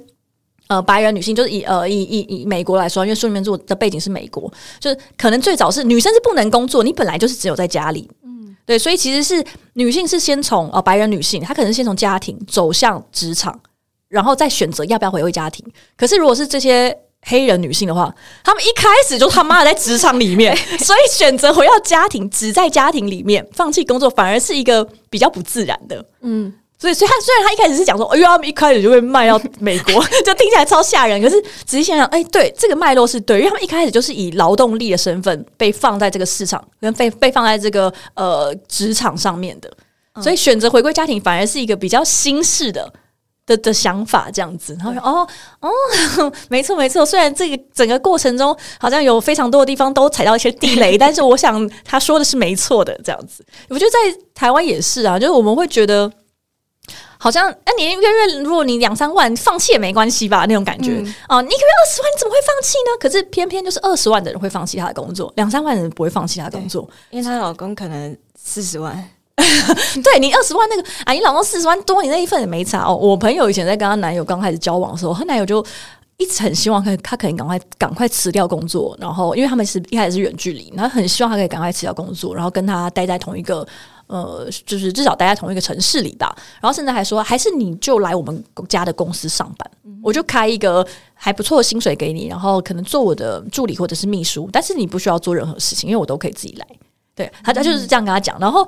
呃白人女性，就是以呃以以以美国来说，因为书里面做的背景是美国，就是可能最早是女生是不能工作，你本来就是只有在家里。”对，所以其实是女性是先从呃白人女性，她可能先从家庭走向职场，然后再选择要不要回归家庭。可是如果是这些黑人女性的话，她们一开始就他妈的在职场里面，所以选择回到家庭，只在家庭里面放弃工作，反而是一个比较不自然的。嗯。所以，所以他虽然他一开始是讲说，哎呦，他们一开始就会卖到美国，就听起来超吓人。可是仔细想想，哎，对，这个脉络是对，因为他们一开始就是以劳动力的身份被放在这个市场，跟被被放在这个呃职场上面的，所以选择回归家庭反而是一个比较新式的的的想法，这样子。然后说，哦哦，没错没错。虽然这个整个过程中好像有非常多的地方都踩到一些地雷，但是我想他说的是没错的，这样子。我觉得在台湾也是啊，就是我们会觉得。好像，那你一个月如果你两三万，放弃也没关系吧？那种感觉啊，你一个月二十万，你怎么会放弃呢？可是偏偏就是二十万的人会放弃他的工作，两三万的人不会放弃他的工作，因为她老公可能四十万。对你二十万那个啊，你老公四十万多，你那一份也没差哦。我朋友以前在跟她男友刚开始交往的时候，她男友就一直很希望他他可以赶快赶快辞掉工作，然后因为他们是一开始是远距离，然后很希望他可以赶快辞掉工作，然后跟他待在同一个。呃，就是至少待在同一个城市里吧。然后甚至还说，还是你就来我们家的公司上班，我就开一个还不错的薪水给你，然后可能做我的助理或者是秘书，但是你不需要做任何事情，因为我都可以自己来。对他，他就是这样跟他讲。然后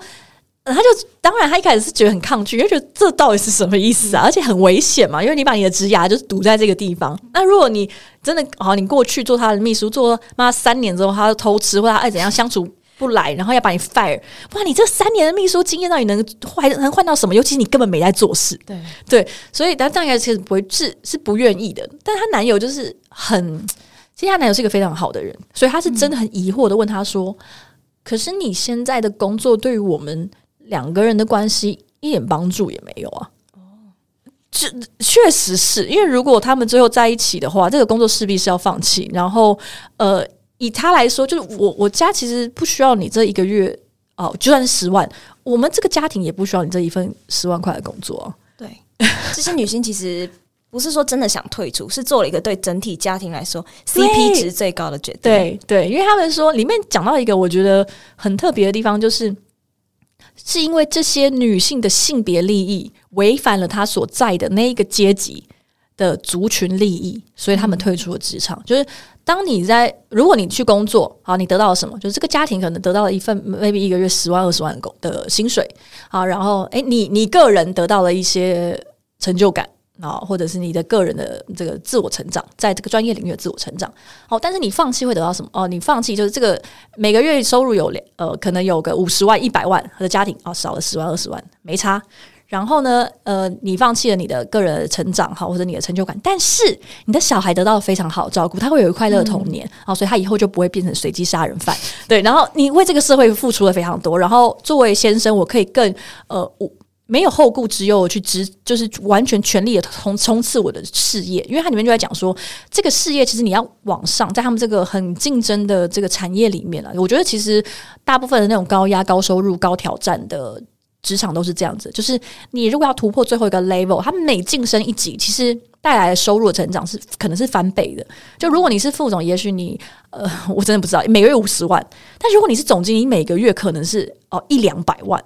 他就当然他一开始是觉得很抗拒，因为觉得这到底是什么意思啊？而且很危险嘛，因为你把你的职涯就是堵在这个地方。那如果你真的好，你过去做他的秘书，做妈三年之后，他偷吃或者他爱怎样相处？不来，然后要把你 fire，哇！你这三年的秘书经验到底能换能换到什么？尤其你根本没在做事，对对，所以但张开其实不会是是不愿意的。但她男友就是很，其实她男友是一个非常好的人，所以他是真的很疑惑的问他说：“可是你现在的工作对于我们两个人的关系一点帮助也没有啊？”哦，这确实是因为如果他们最后在一起的话，这个工作势必是要放弃，然后呃。以他来说，就是我我家其实不需要你这一个月哦，就算是十万，我们这个家庭也不需要你这一份十万块的工作。对，这些女性其实不是说真的想退出，是做了一个对整体家庭来说 CP 值最高的决定。对对，因为他们说里面讲到一个我觉得很特别的地方，就是是因为这些女性的性别利益违反了她所在的那一个阶级的族群利益，所以她们退出了职场。就是当你在如果你去工作，好，你得到了什么？就是这个家庭可能得到了一份 maybe 一个月十万二十万工的薪水，好，然后诶，你你个人得到了一些成就感。啊，或者是你的个人的这个自我成长，在这个专业领域的自我成长，好，但是你放弃会得到什么？哦，你放弃就是这个每个月收入有两呃，可能有个五十万、一百万的家庭，哦，少了十万、二十万没差。然后呢，呃，你放弃了你的个人的成长，哈，或者你的成就感，但是你的小孩得到非常好的照顾，他会有一个快乐的童年，啊，所以他以后就不会变成随机杀人犯。对，然后你为这个社会付出了非常多，然后作为先生，我可以更呃我。没有后顾之忧去支，就是完全全力的冲冲刺我的事业，因为它里面就在讲说，这个事业其实你要往上，在他们这个很竞争的这个产业里面啊，我觉得其实大部分的那种高压、高收入、高挑战的职场都是这样子，就是你如果要突破最后一个 level，他们每晋升一级，其实带来的收入的成长是可能是翻倍的。就如果你是副总，也许你呃，我真的不知道每个月五十万，但如果你是总经理，每个月可能是哦一两百万。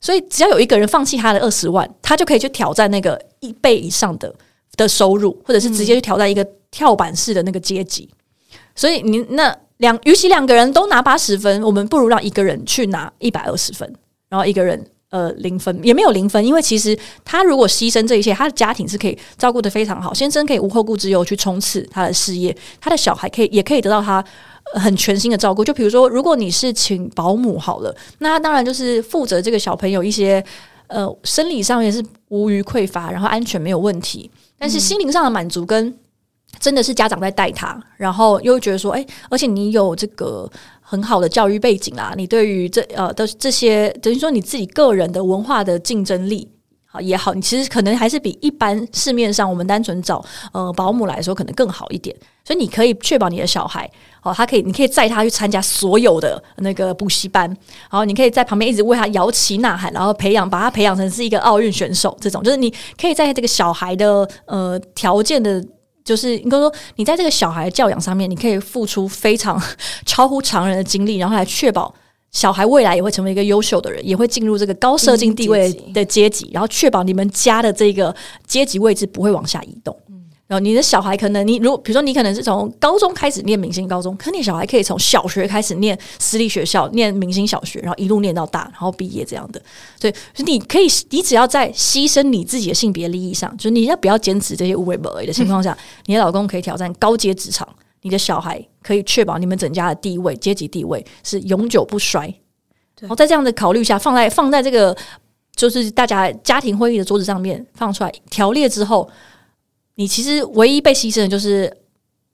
所以，只要有一个人放弃他的二十万，他就可以去挑战那个一倍以上的的收入，或者是直接去挑战一个跳板式的那个阶级。所以，你那两，与其两个人都拿八十分，我们不如让一个人去拿一百二十分，然后一个人呃零分，也没有零分，因为其实他如果牺牲这一切，他的家庭是可以照顾的非常好，先生可以无后顾之忧去冲刺他的事业，他的小孩可以也可以得到他。很全新的照顾，就比如说，如果你是请保姆好了，那当然就是负责这个小朋友一些呃生理上也是无余匮乏，然后安全没有问题，但是心灵上的满足跟真的是家长在带他，然后又觉得说，哎，而且你有这个很好的教育背景啦，你对于这呃的这些等于说你自己个人的文化的竞争力。也好，你其实可能还是比一般市面上我们单纯找呃保姆来说可能更好一点，所以你可以确保你的小孩哦，他可以，你可以载他去参加所有的那个补习班，然后你可以在旁边一直为他摇旗呐喊，然后培养把他培养成是一个奥运选手，这种就是你可以在这个小孩的呃条件的，就是应该说你在这个小孩教养上面，你可以付出非常 超乎常人的精力，然后来确保。小孩未来也会成为一个优秀的人，也会进入这个高社经地位的阶级，然后确保你们家的这个阶级位置不会往下移动。然后你的小孩可能，你如比如说你可能是从高中开始念明星高中，可你小孩可以从小学开始念私立学校，念明星小学，然后一路念到大，然后毕业这样的。所以你可以，你只要在牺牲你自己的性别利益上，就是你要不要坚持这些无为不为的情况下，你的老公可以挑战高阶职场。你的小孩可以确保你们整家的地位、阶级地位是永久不衰。然后在这样的考虑下，放在放在这个就是大家家庭会议的桌子上面放出来条列之后，你其实唯一被牺牲的就是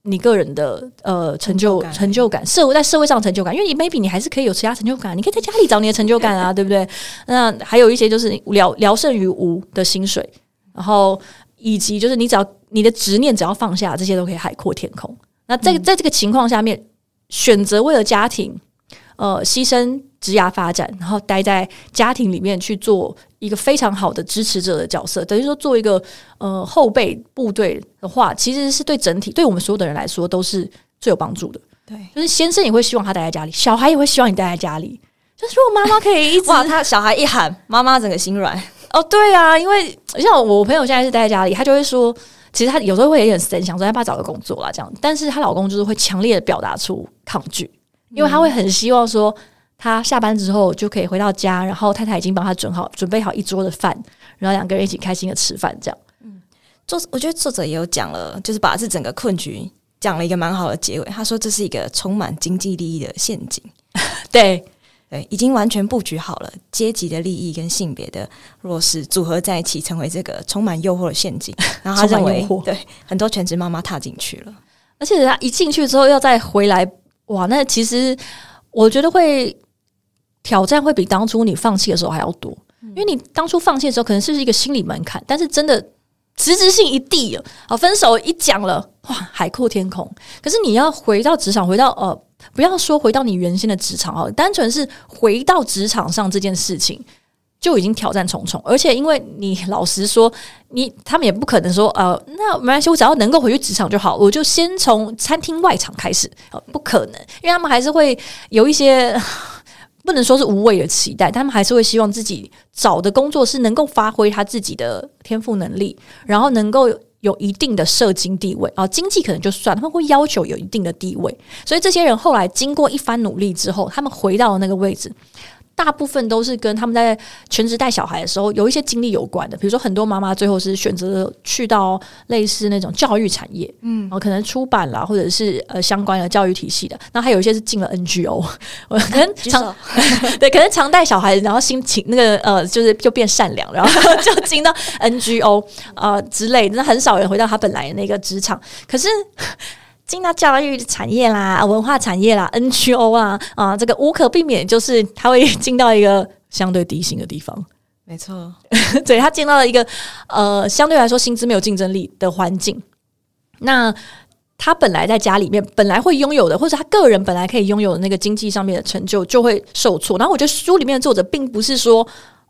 你个人的呃成就成就感，社会在社会上成就感。因为你 maybe 你还是可以有其他成就感，你可以在家里找你的成就感啊，对不对？那还有一些就是聊聊胜于无的薪水，然后以及就是你只要你的执念只要放下，这些都可以海阔天空。那在在这个情况下面，选择为了家庭，呃，牺牲职涯发展，然后待在家庭里面去做一个非常好的支持者的角色，等于说做一个呃后备部队的话，其实是对整体对我们所有的人来说都是最有帮助的。对，就是先生也会希望他待在家里，小孩也会希望你待在家里。就是如果妈妈可以一直哇，他小孩一喊，妈妈整个心软。哦，对啊，因为像我朋友现在是待在家里，他就会说。其实他有时候会有点思想说要不要找个工作啦，这样。但是她老公就是会强烈的表达出抗拒，因为他会很希望说，他下班之后就可以回到家，然后太太已经帮他准好准备好一桌的饭，然后两个人一起开心的吃饭，这样。嗯，作我觉得作者也有讲了，就是把这整个困局讲了一个蛮好的结尾。他说这是一个充满经济利益的陷阱，对。对，已经完全布局好了，阶级的利益跟性别的弱势组合在一起，成为这个充满诱惑的陷阱。然后他认为，对很多全职妈妈踏进去了，而且他一进去之后要再回来，哇，那其实我觉得会挑战会比当初你放弃的时候还要多，因为你当初放弃的时候可能是一个心理门槛，但是真的实质性一递了，好分手一讲了，哇，海阔天空。可是你要回到职场，回到呃，不要说回到你原先的职场哦，单纯是回到职场上这件事情。就已经挑战重重，而且因为你老实说，你他们也不可能说，呃，那没关系，我只要能够回去职场就好，我就先从餐厅外场开始，不可能，因为他们还是会有一些不能说是无谓的期待，他们还是会希望自己找的工作是能够发挥他自己的天赋能力，然后能够有一定的社经地位啊，经济可能就算，他们会要求有一定的地位，所以这些人后来经过一番努力之后，他们回到了那个位置。大部分都是跟他们在全职带小孩的时候有一些经历有关的，比如说很多妈妈最后是选择去到类似那种教育产业，嗯，然后可能出版啦，或者是呃相关的教育体系的。那还有一些是进了 NGO，可能常 对，可能常带小孩，然后心情那个呃，就是就变善良，然后就进到 NGO 啊之类。那很少人回到他本来的那个职场，可是。进到教育产业啦、文化产业啦、NGO 啊啊，这个无可避免，就是他会进到一个相对低薪的地方。没错，对他进到了一个呃相对来说薪资没有竞争力的环境。那他本来在家里面本来会拥有的，或者他个人本来可以拥有的那个经济上面的成就，就会受挫。然后我觉得书里面的作者并不是说。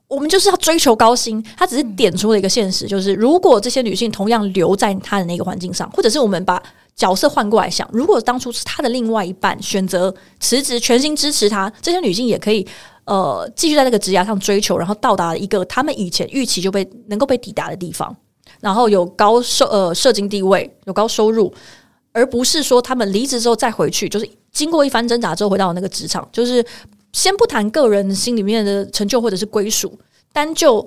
我们就是要追求高薪，他只是点出了一个现实，就是如果这些女性同样留在她的那个环境上，或者是我们把角色换过来想，如果当初是他的另外一半选择辞职，全心支持他，这些女性也可以呃继续在那个职涯上追求，然后到达一个他们以前预期就被能够被抵达的地方，然后有高收呃社经地位，有高收入，而不是说他们离职之后再回去，就是经过一番挣扎之后回到那个职场，就是。先不谈个人心里面的成就或者是归属，单就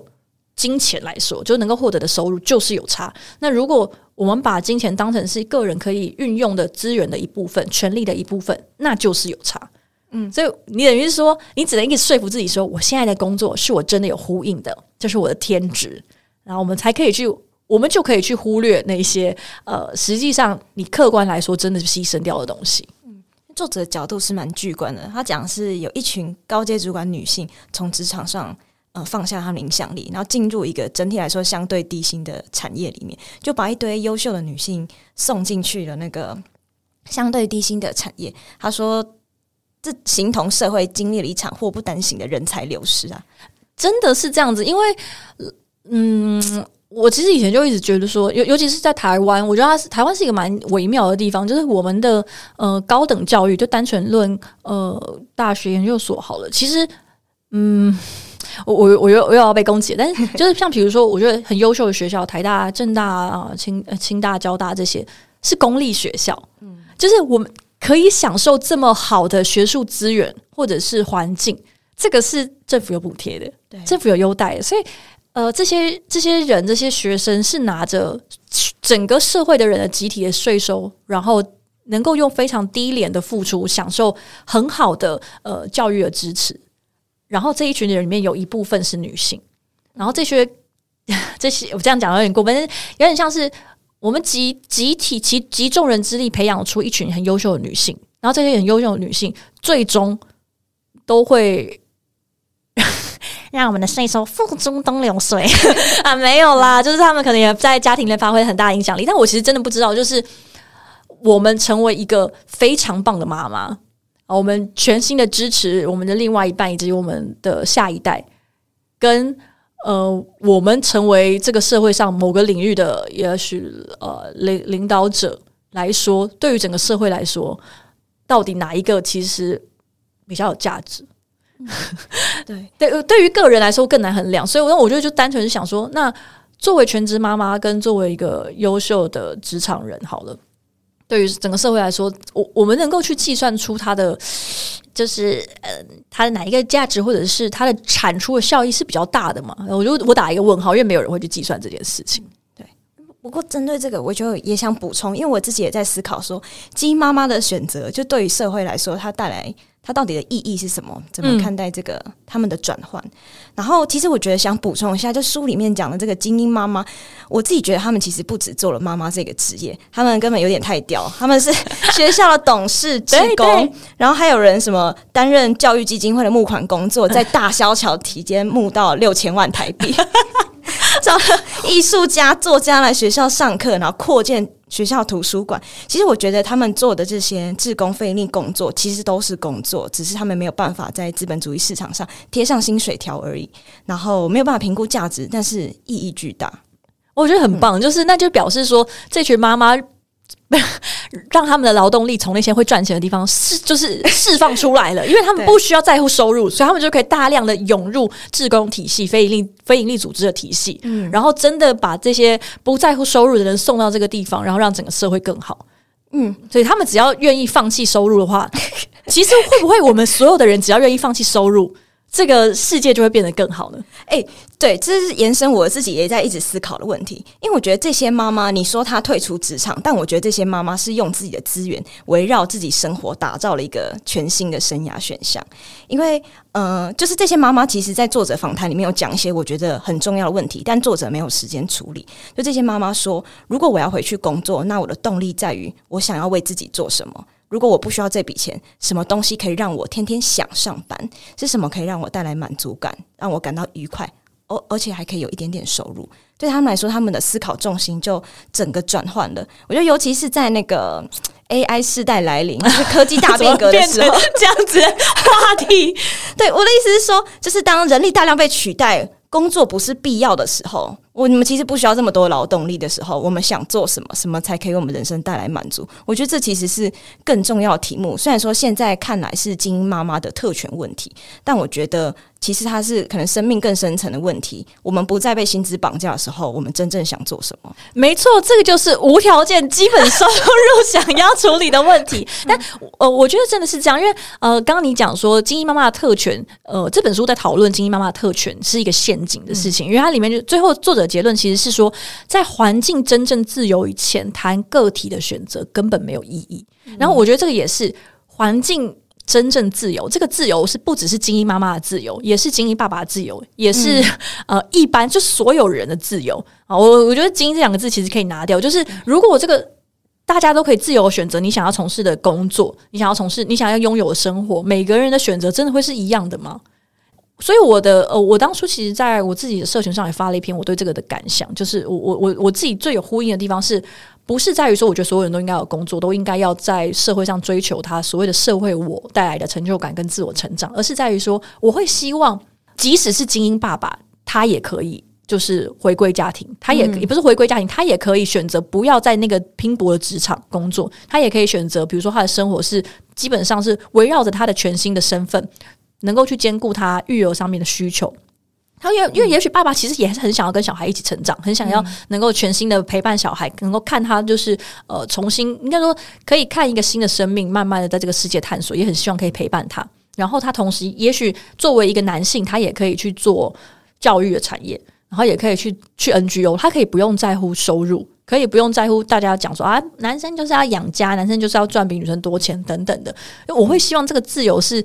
金钱来说，就能够获得的收入就是有差。那如果我们把金钱当成是个人可以运用的资源的一部分、权利的一部分，那就是有差。嗯，所以你等于是说，你只能一直说服自己说，我现在的工作是我真的有呼应的，这是我的天职，然后我们才可以去，我们就可以去忽略那些呃，实际上你客观来说真的是牺牲掉的东西。作者的角度是蛮具观的，他讲是有一群高阶主管女性从职场上呃放下他们影响力，然后进入一个整体来说相对低薪的产业里面，就把一堆优秀的女性送进去了那个相对低薪的产业。他说，这形同社会经历了一场祸不单行的人才流失啊，真的是这样子，因为嗯。我其实以前就一直觉得说，尤尤其是在台湾，我觉得它是台湾是一个蛮微妙的地方，就是我们的呃高等教育，就单纯论呃大学研究所好了。其实，嗯，我我我又我又要被攻击，但是就是像比如说，我觉得很优秀的学校，台大、政大啊、清清大、交大这些是公立学校，嗯，就是我们可以享受这么好的学术资源或者是环境，这个是政府有补贴的，对，政府有优待，所以。呃，这些这些人，这些学生是拿着整个社会的人的集体的税收，然后能够用非常低廉的付出，享受很好的呃教育的支持。然后这一群人里面有一部分是女性，然后这些 这些我这样讲有点过分，有点像是我们集集体集集众人之力培养出一群很优秀的女性，然后这些很优秀的女性最终都会。让我们的税收付诸东流水 啊，没有啦，就是他们可能也在家庭里发挥很大影响力。但我其实真的不知道，就是我们成为一个非常棒的妈妈，我们全心的支持我们的另外一半以及我们的下一代，跟呃，我们成为这个社会上某个领域的也许呃领领导者来说，对于整个社会来说，到底哪一个其实比较有价值？对 对，对于个人来说更难衡量，所以，我我觉得就单纯是想说，那作为全职妈妈跟作为一个优秀的职场人，好了，对于整个社会来说，我我们能够去计算出它的，就是呃，它的哪一个价值，或者是它的产出的效益是比较大的嘛？我就我打一个问号，因为没有人会去计算这件事情。对，不过针对这个，我就也想补充，因为我自己也在思考说，基因妈妈的选择，就对于社会来说，它带来。它到底的意义是什么？怎么看待这个他们的转换？然后，其实我觉得想补充一下，就书里面讲的这个精英妈妈，我自己觉得他们其实不止做了妈妈这个职业，他们根本有点太屌，他们是 学校的董事、职工，然后还有人什么担任教育基金会的募款工作，在大萧桥期间募到六千万台币，找艺术家、作家来学校上课，然后扩建学校图书馆。其实我觉得他们做的这些志工费力工作，其实都是工作，只是他们没有办法在资本主义市场上贴上薪水条而已。然后没有办法评估价值，但是意义巨大。我觉得很棒，就是那就表示说，这群妈妈 让他们的劳动力从那些会赚钱的地方释，就是 释放出来了，因为他们不需要在乎收入，所以他们就可以大量的涌入志工体系、非盈利非盈利组织的体系，嗯，然后真的把这些不在乎收入的人送到这个地方，然后让整个社会更好，嗯，所以他们只要愿意放弃收入的话，其实会不会我们所有的人只要愿意放弃收入？这个世界就会变得更好了。哎，对，这是延伸我自己也在一直思考的问题。因为我觉得这些妈妈，你说她退出职场，但我觉得这些妈妈是用自己的资源围绕自己生活，打造了一个全新的生涯选项。因为，呃，就是这些妈妈，其实，在作者访谈里面有讲一些我觉得很重要的问题，但作者没有时间处理。就这些妈妈说，如果我要回去工作，那我的动力在于我想要为自己做什么。如果我不需要这笔钱，什么东西可以让我天天想上班？是什么可以让我带来满足感，让我感到愉快？而而且还可以有一点点收入？对他们来说，他们的思考重心就整个转换了。我觉得，尤其是在那个 AI 时代来临，就是科技大变革的时候，这样子话题。对我的意思是说，就是当人力大量被取代。工作不是必要的时候，我你们其实不需要这么多劳动力的时候，我们想做什么，什么才可以为我们人生带来满足？我觉得这其实是更重要的题目。虽然说现在看来是精英妈妈的特权问题，但我觉得。其实它是可能生命更深层的问题。我们不再被薪资绑架的时候，我们真正想做什么？没错，这个就是无条件基本收入想要处理的问题。但呃，我觉得真的是这样，因为呃，刚刚你讲说精英妈妈的特权，呃，这本书在讨论精英妈妈的特权是一个陷阱的事情，因为它里面就最后作者结论其实是说，在环境真正自由以前，谈个体的选择根本没有意义。然后我觉得这个也是环境。真正自由，这个自由是不只是精英妈妈的自由，也是精英爸爸的自由，也是 呃一般就所有人的自由啊。我我觉得“精英”这两个字其实可以拿掉，就是如果我这个大家都可以自由选择你想要从事的工作，你想要从事你想要拥有的生活，每个人的选择真的会是一样的吗？所以我的呃，我当初其实在我自己的社群上也发了一篇我对这个的感想，就是我我我我自己最有呼应的地方是。不是在于说，我觉得所有人都应该有工作，都应该要在社会上追求他所谓的社会我带来的成就感跟自我成长，而是在于说，我会希望，即使是精英爸爸，他也可以就是回归家庭，他也也不是回归家庭，他也可以选择不要在那个拼搏的职场工作，他也可以选择，比如说他的生活是基本上是围绕着他的全新的身份，能够去兼顾他育儿上面的需求。他因为因为也许爸爸其实也是很想要跟小孩一起成长，很想要能够全新的陪伴小孩，能够看他就是呃重新应该说可以看一个新的生命，慢慢的在这个世界探索，也很希望可以陪伴他。然后他同时也许作为一个男性，他也可以去做教育的产业，然后也可以去去 NGO，他可以不用在乎收入，可以不用在乎大家讲说啊，男生就是要养家，男生就是要赚比女生多钱等等的。我会希望这个自由是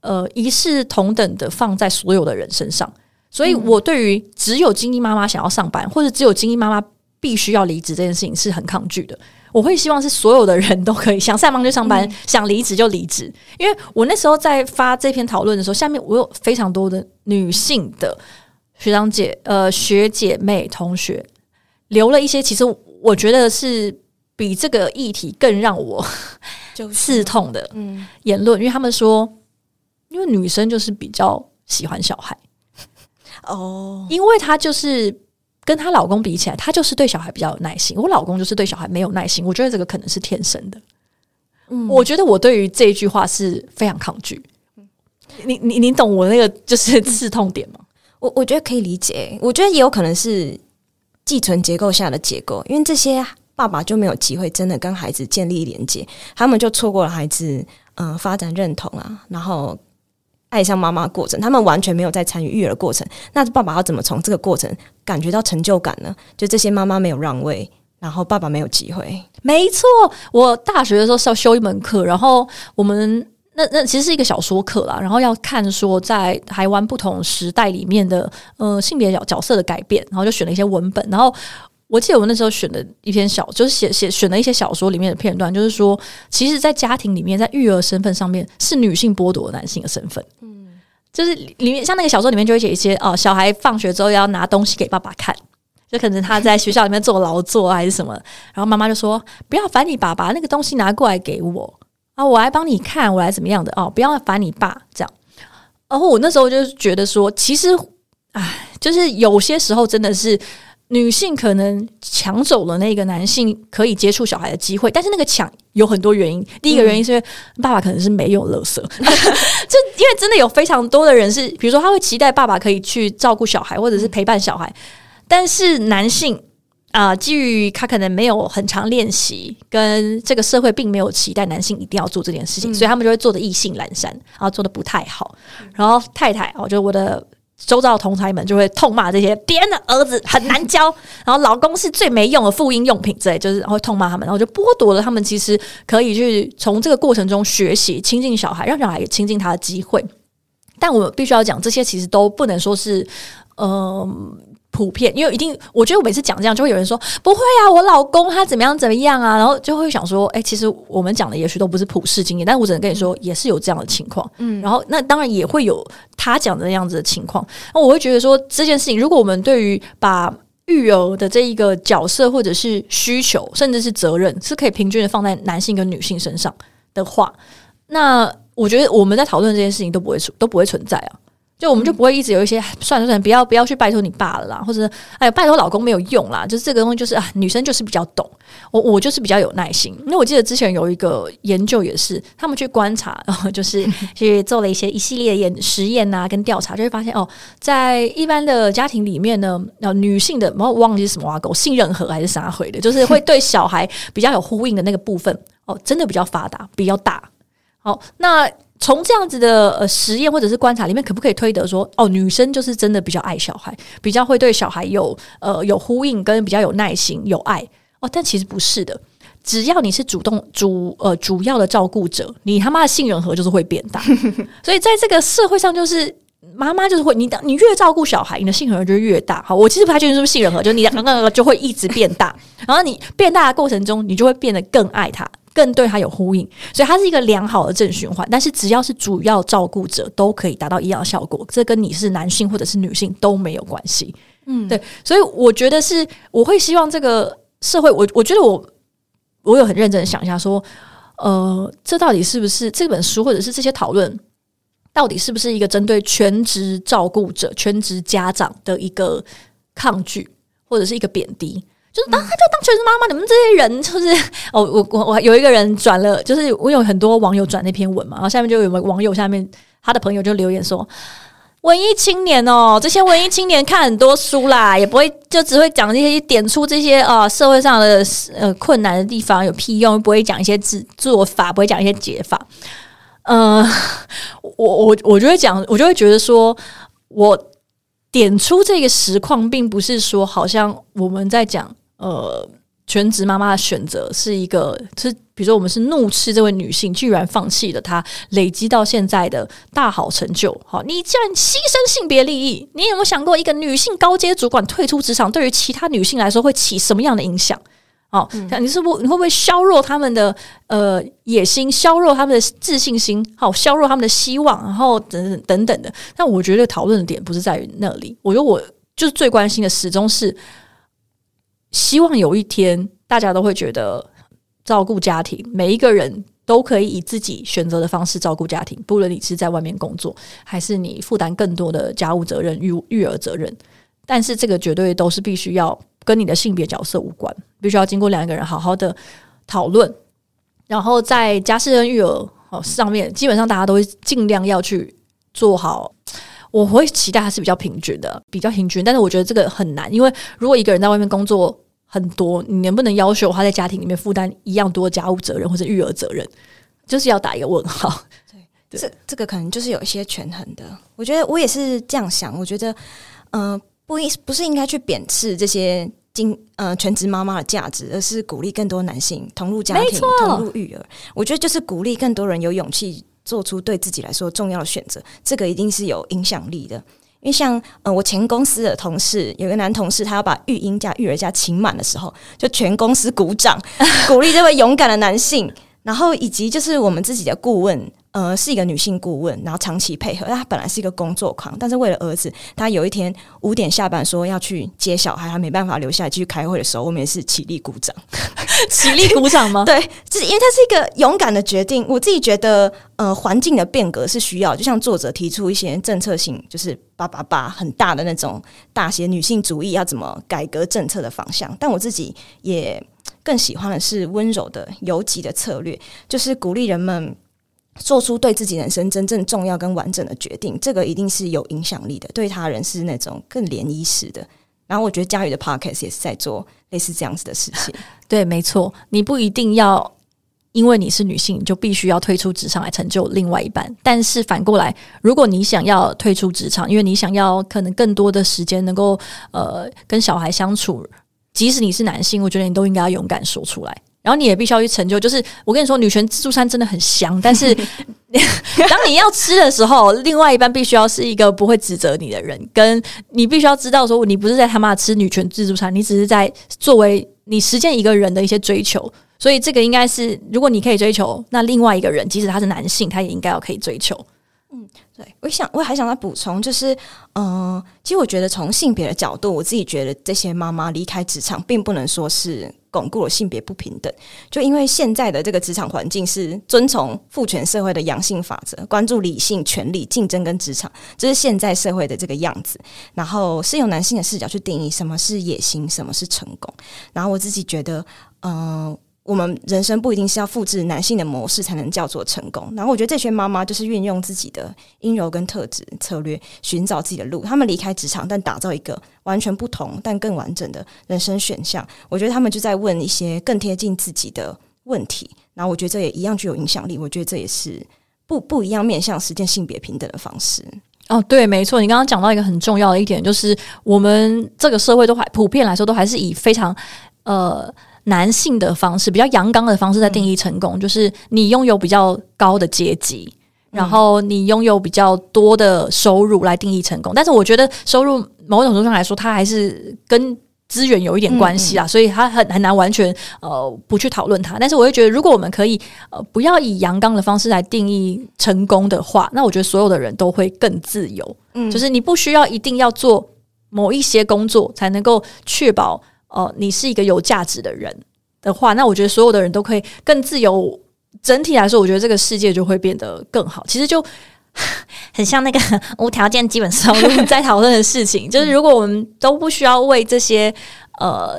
呃一视同等的放在所有的人身上。所以，我对于只有精英妈妈想要上班，或者只有精英妈妈必须要离职这件事情是很抗拒的。我会希望是所有的人都可以想上班就上班，想离职就离职。因为我那时候在发这篇讨论的时候，下面我有非常多的女性的学长姐、呃学姐妹、同学留了一些，其实我觉得是比这个议题更让我就刺痛的言论，因为他们说，因为女生就是比较喜欢小孩。哦，因为她就是跟她老公比起来，她就是对小孩比较有耐心。我老公就是对小孩没有耐心，我觉得这个可能是天生的。嗯，我觉得我对于这一句话是非常抗拒。你你你懂我那个就是刺痛点吗？我我觉得可以理解。我觉得也有可能是寄存结构下的结构，因为这些爸爸就没有机会真的跟孩子建立连接，他们就错过了孩子嗯发展认同啊，然后。爱上妈妈过程，他们完全没有在参与育儿过程。那爸爸要怎么从这个过程感觉到成就感呢？就这些妈妈没有让位，然后爸爸没有机会。没错，我大学的时候是要修一门课，然后我们那那其实是一个小说课啦，然后要看说在台湾不同时代里面的呃性别角角色的改变，然后就选了一些文本，然后。我记得我那时候选的一篇小，就是写写选了一些小说里面的片段，就是说，其实，在家庭里面，在育儿身份上面，是女性剥夺男性的身份。嗯，就是里面像那个小说里面就会写一些哦，小孩放学之后要拿东西给爸爸看，就可能他在学校里面做劳作还是什么，然后妈妈就说不要烦你爸爸，那个东西拿过来给我啊，我来帮你看，我来怎么样的哦，不要烦你爸这样。然后我那时候就觉得说，其实，唉，就是有些时候真的是女性可能抢走了那个男性可以接触小孩的机会，但是那个抢有很多原因。第一个原因是因为爸爸可能是没有乐色，就因为真的有非常多的人是，比如说他会期待爸爸可以去照顾小孩或者是陪伴小孩，但是男性。啊，基于他可能没有很长练习，跟这个社会并没有期待男性一定要做这件事情，所以他们就会做的意兴阑珊，然后做的不太好。然后太太，我觉得我的周遭同台们就会痛骂这些别人的儿子很难教，然后老公是最没用的妇婴用品之类，就是会痛骂他们，然后就剥夺了他们其实可以去从这个过程中学习亲近小孩，让小孩也亲近他的机会。但我必须要讲，这些其实都不能说是，嗯。普遍，因为一定，我觉得我每次讲这样，就会有人说不会啊，我老公他怎么样怎么样啊，然后就会想说，哎，其实我们讲的也许都不是普世经验，但我只能跟你说，也是有这样的情况，嗯，然后那当然也会有他讲的那样子的情况，那我会觉得说这件事情，如果我们对于把育儿的这一个角色或者是需求，甚至是责任，是可以平均的放在男性跟女性身上的话，那我觉得我们在讨论这件事情都不会出都不会存在啊。就我们就不会一直有一些算了算了，不要不要去拜托你爸了啦，或者哎拜托老公没有用啦，就是这个东西就是啊，女生就是比较懂，我我就是比较有耐心。那我记得之前有一个研究也是，他们去观察，然 后就是去做了一些一系列验实验啊，跟调查，就会发现哦，在一般的家庭里面呢，呃，女性的，我忘记是什么啊，狗信任和还是啥回的，就是会对小孩比较有呼应的那个部分哦，真的比较发达，比较大。好，那。从这样子的呃实验或者是观察里面，可不可以推得说，哦，女生就是真的比较爱小孩，比较会对小孩有呃有呼应，跟比较有耐心、有爱哦？但其实不是的，只要你是主动主呃主要的照顾者，你他妈的杏仁核就是会变大。所以在这个社会上，就是妈妈就是会你你越照顾小孩，你的杏仁核就越大。好，我其实不太确定是不是杏仁核，就你那个就会一直变大，然后你变大的过程中，你就会变得更爱他。更对他有呼应，所以它是一个良好的正循环。但是只要是主要照顾者，都可以达到一样的效果。这跟你是男性或者是女性都没有关系。嗯，对。所以我觉得是，我会希望这个社会，我我觉得我我有很认真的想一下，说，呃，这到底是不是这本书或者是这些讨论，到底是不是一个针对全职照顾者、全职家长的一个抗拒，或者是一个贬低？就是当他就当全职妈妈，你们这些人就是 哦，我我我有一个人转了，就是我有很多网友转那篇文嘛，然后下面就有网友下面他的朋友就留言说，文艺青年哦，这些文艺青年看很多书啦，也不会就只会讲这些点出这些呃社会上的呃困难的地方有屁用，不会讲一些自做法，不会讲一些解法。呃，我我我就会讲，我就会觉得说我点出这个实况，并不是说好像我们在讲。呃，全职妈妈的选择是一个，是比如说我们是怒斥这位女性居然放弃了她累积到现在的大好成就。好，你既然牺牲性别利益，你有没有想过一个女性高阶主管退出职场，对于其他女性来说会起什么样的影响？哦，你是不你会不会削弱他们的呃野心，削弱他们的自信心，好，削弱他们的希望，然后等等等等的。但我觉得讨论的点不是在于那里，我觉得我就是最关心的，始终是。希望有一天，大家都会觉得照顾家庭，每一个人都可以以自己选择的方式照顾家庭。不论你是在外面工作，还是你负担更多的家务责任、育育儿责任，但是这个绝对都是必须要跟你的性别角色无关，必须要经过两个人好好的讨论，然后在家事跟育儿哦上面，基本上大家都会尽量要去做好。我会期待它是比较平均的，比较平均，但是我觉得这个很难，因为如果一个人在外面工作很多，你能不能要求他在家庭里面负担一样多家务责任或者育儿责任，就是要打一个问号。对，这这个可能就是有一些权衡的。我觉得我也是这样想，我觉得，嗯，不应不是应该去贬斥这些经呃全职妈妈的价值，而是鼓励更多男性投入家庭、投入育儿。我觉得就是鼓励更多人有勇气。做出对自己来说重要的选择，这个一定是有影响力的。因为像呃，我前公司的同事有个男同事，他要把育婴假、育儿假请满的时候，就全公司鼓掌，鼓励这位勇敢的男性。然后以及就是我们自己的顾问，呃，是一个女性顾问，然后长期配合。她本来是一个工作狂，但是为了儿子，她有一天五点下班说要去接小孩，她没办法留下来继续开会的时候，我们也是起立鼓掌，起立鼓掌吗？对，就是因为她是一个勇敢的决定。我自己觉得，呃，环境的变革是需要，就像作者提出一些政策性，就是叭叭叭很大的那种大写女性主义要怎么改革政策的方向。但我自己也更喜欢的是温柔的游击的策略，就是鼓励人们。做出对自己人生真正重要跟完整的决定，这个一定是有影响力的。对他人是那种更涟漪式的。然后我觉得佳宇的 podcast 也是在做类似这样子的事情。对，没错，你不一定要因为你是女性就必须要退出职场来成就另外一半。但是反过来，如果你想要退出职场，因为你想要可能更多的时间能够呃跟小孩相处，即使你是男性，我觉得你都应该要勇敢说出来。然后你也必须要去成就，就是我跟你说，女权自助餐真的很香，但是 当你要吃的时候，另外一半必须要是一个不会指责你的人，跟你必须要知道说，你不是在他妈吃女权自助餐，你只是在作为你实践一个人的一些追求。所以这个应该是，如果你可以追求，那另外一个人，即使他是男性，他也应该要可以追求。嗯，对，我想我还想再补充，就是，嗯，其实我觉得从性别的角度，我自己觉得这些妈妈离开职场，并不能说是。巩固了性别不平等，就因为现在的这个职场环境是遵从父权社会的阳性法则，关注理性、权力、竞争跟职场，这是现在社会的这个样子。然后是用男性的视角去定义什么是野心，什么是成功。然后我自己觉得，嗯。我们人生不一定是要复制男性的模式才能叫做成功。然后我觉得这群妈妈就是运用自己的阴柔跟特质策略，寻找自己的路。他们离开职场，但打造一个完全不同但更完整的人生选项。我觉得他们就在问一些更贴近自己的问题。然后我觉得这也一样具有影响力。我觉得这也是不不一样面向实践性别平等的方式。哦，对，没错。你刚刚讲到一个很重要的一点，就是我们这个社会都还普遍来说都还是以非常呃。男性的方式比较阳刚的方式在定义成功，就是你拥有比较高的阶级，然后你拥有比较多的收入来定义成功。但是我觉得收入某种程度上来说，它还是跟资源有一点关系啊，所以它很很难完全呃不去讨论它。但是我会觉得，如果我们可以呃不要以阳刚的方式来定义成功的话，那我觉得所有的人都会更自由。嗯，就是你不需要一定要做某一些工作才能够确保。哦，你是一个有价值的人的话，那我觉得所有的人都可以更自由。整体来说，我觉得这个世界就会变得更好。其实就 很像那个无条件基本收入在讨论的事情，就是如果我们都不需要为这些呃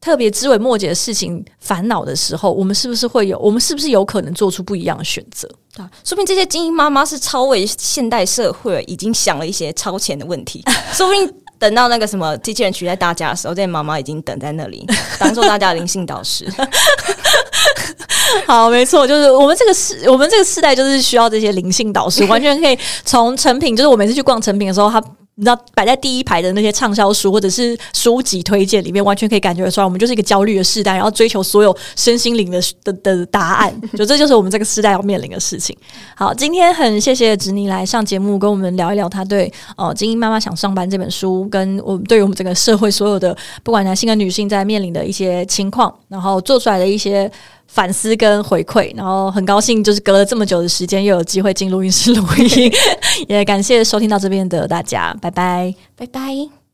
特别枝微末节的事情烦恼的时候，我们是不是会有？我们是不是有可能做出不一样的选择？对，说明这些精英妈妈是超为现代社会已经想了一些超前的问题，说不定。等到那个什么机器人取代大家的时候，这些妈妈已经等在那里，当做大家的灵性导师。好，没错，就是我们这个世，我们这个世代就是需要这些灵性导师，完全可以从成品，就是我每次去逛成品的时候，他。你知道摆在第一排的那些畅销书或者是书籍推荐里面，完全可以感觉出来，我们就是一个焦虑的时代，然后追求所有身心灵的的的答案，就这就是我们这个时代要面临的事情。好，今天很谢谢侄妮来上节目，跟我们聊一聊她对哦《精英妈妈想上班》这本书，跟我们对于我们整个社会所有的不管男性跟女性在面临的一些情况，然后做出来的一些。反思跟回馈，然后很高兴，就是隔了这么久的时间，又有机会进录音室录音，也感谢收听到这边的大家，拜拜，拜拜。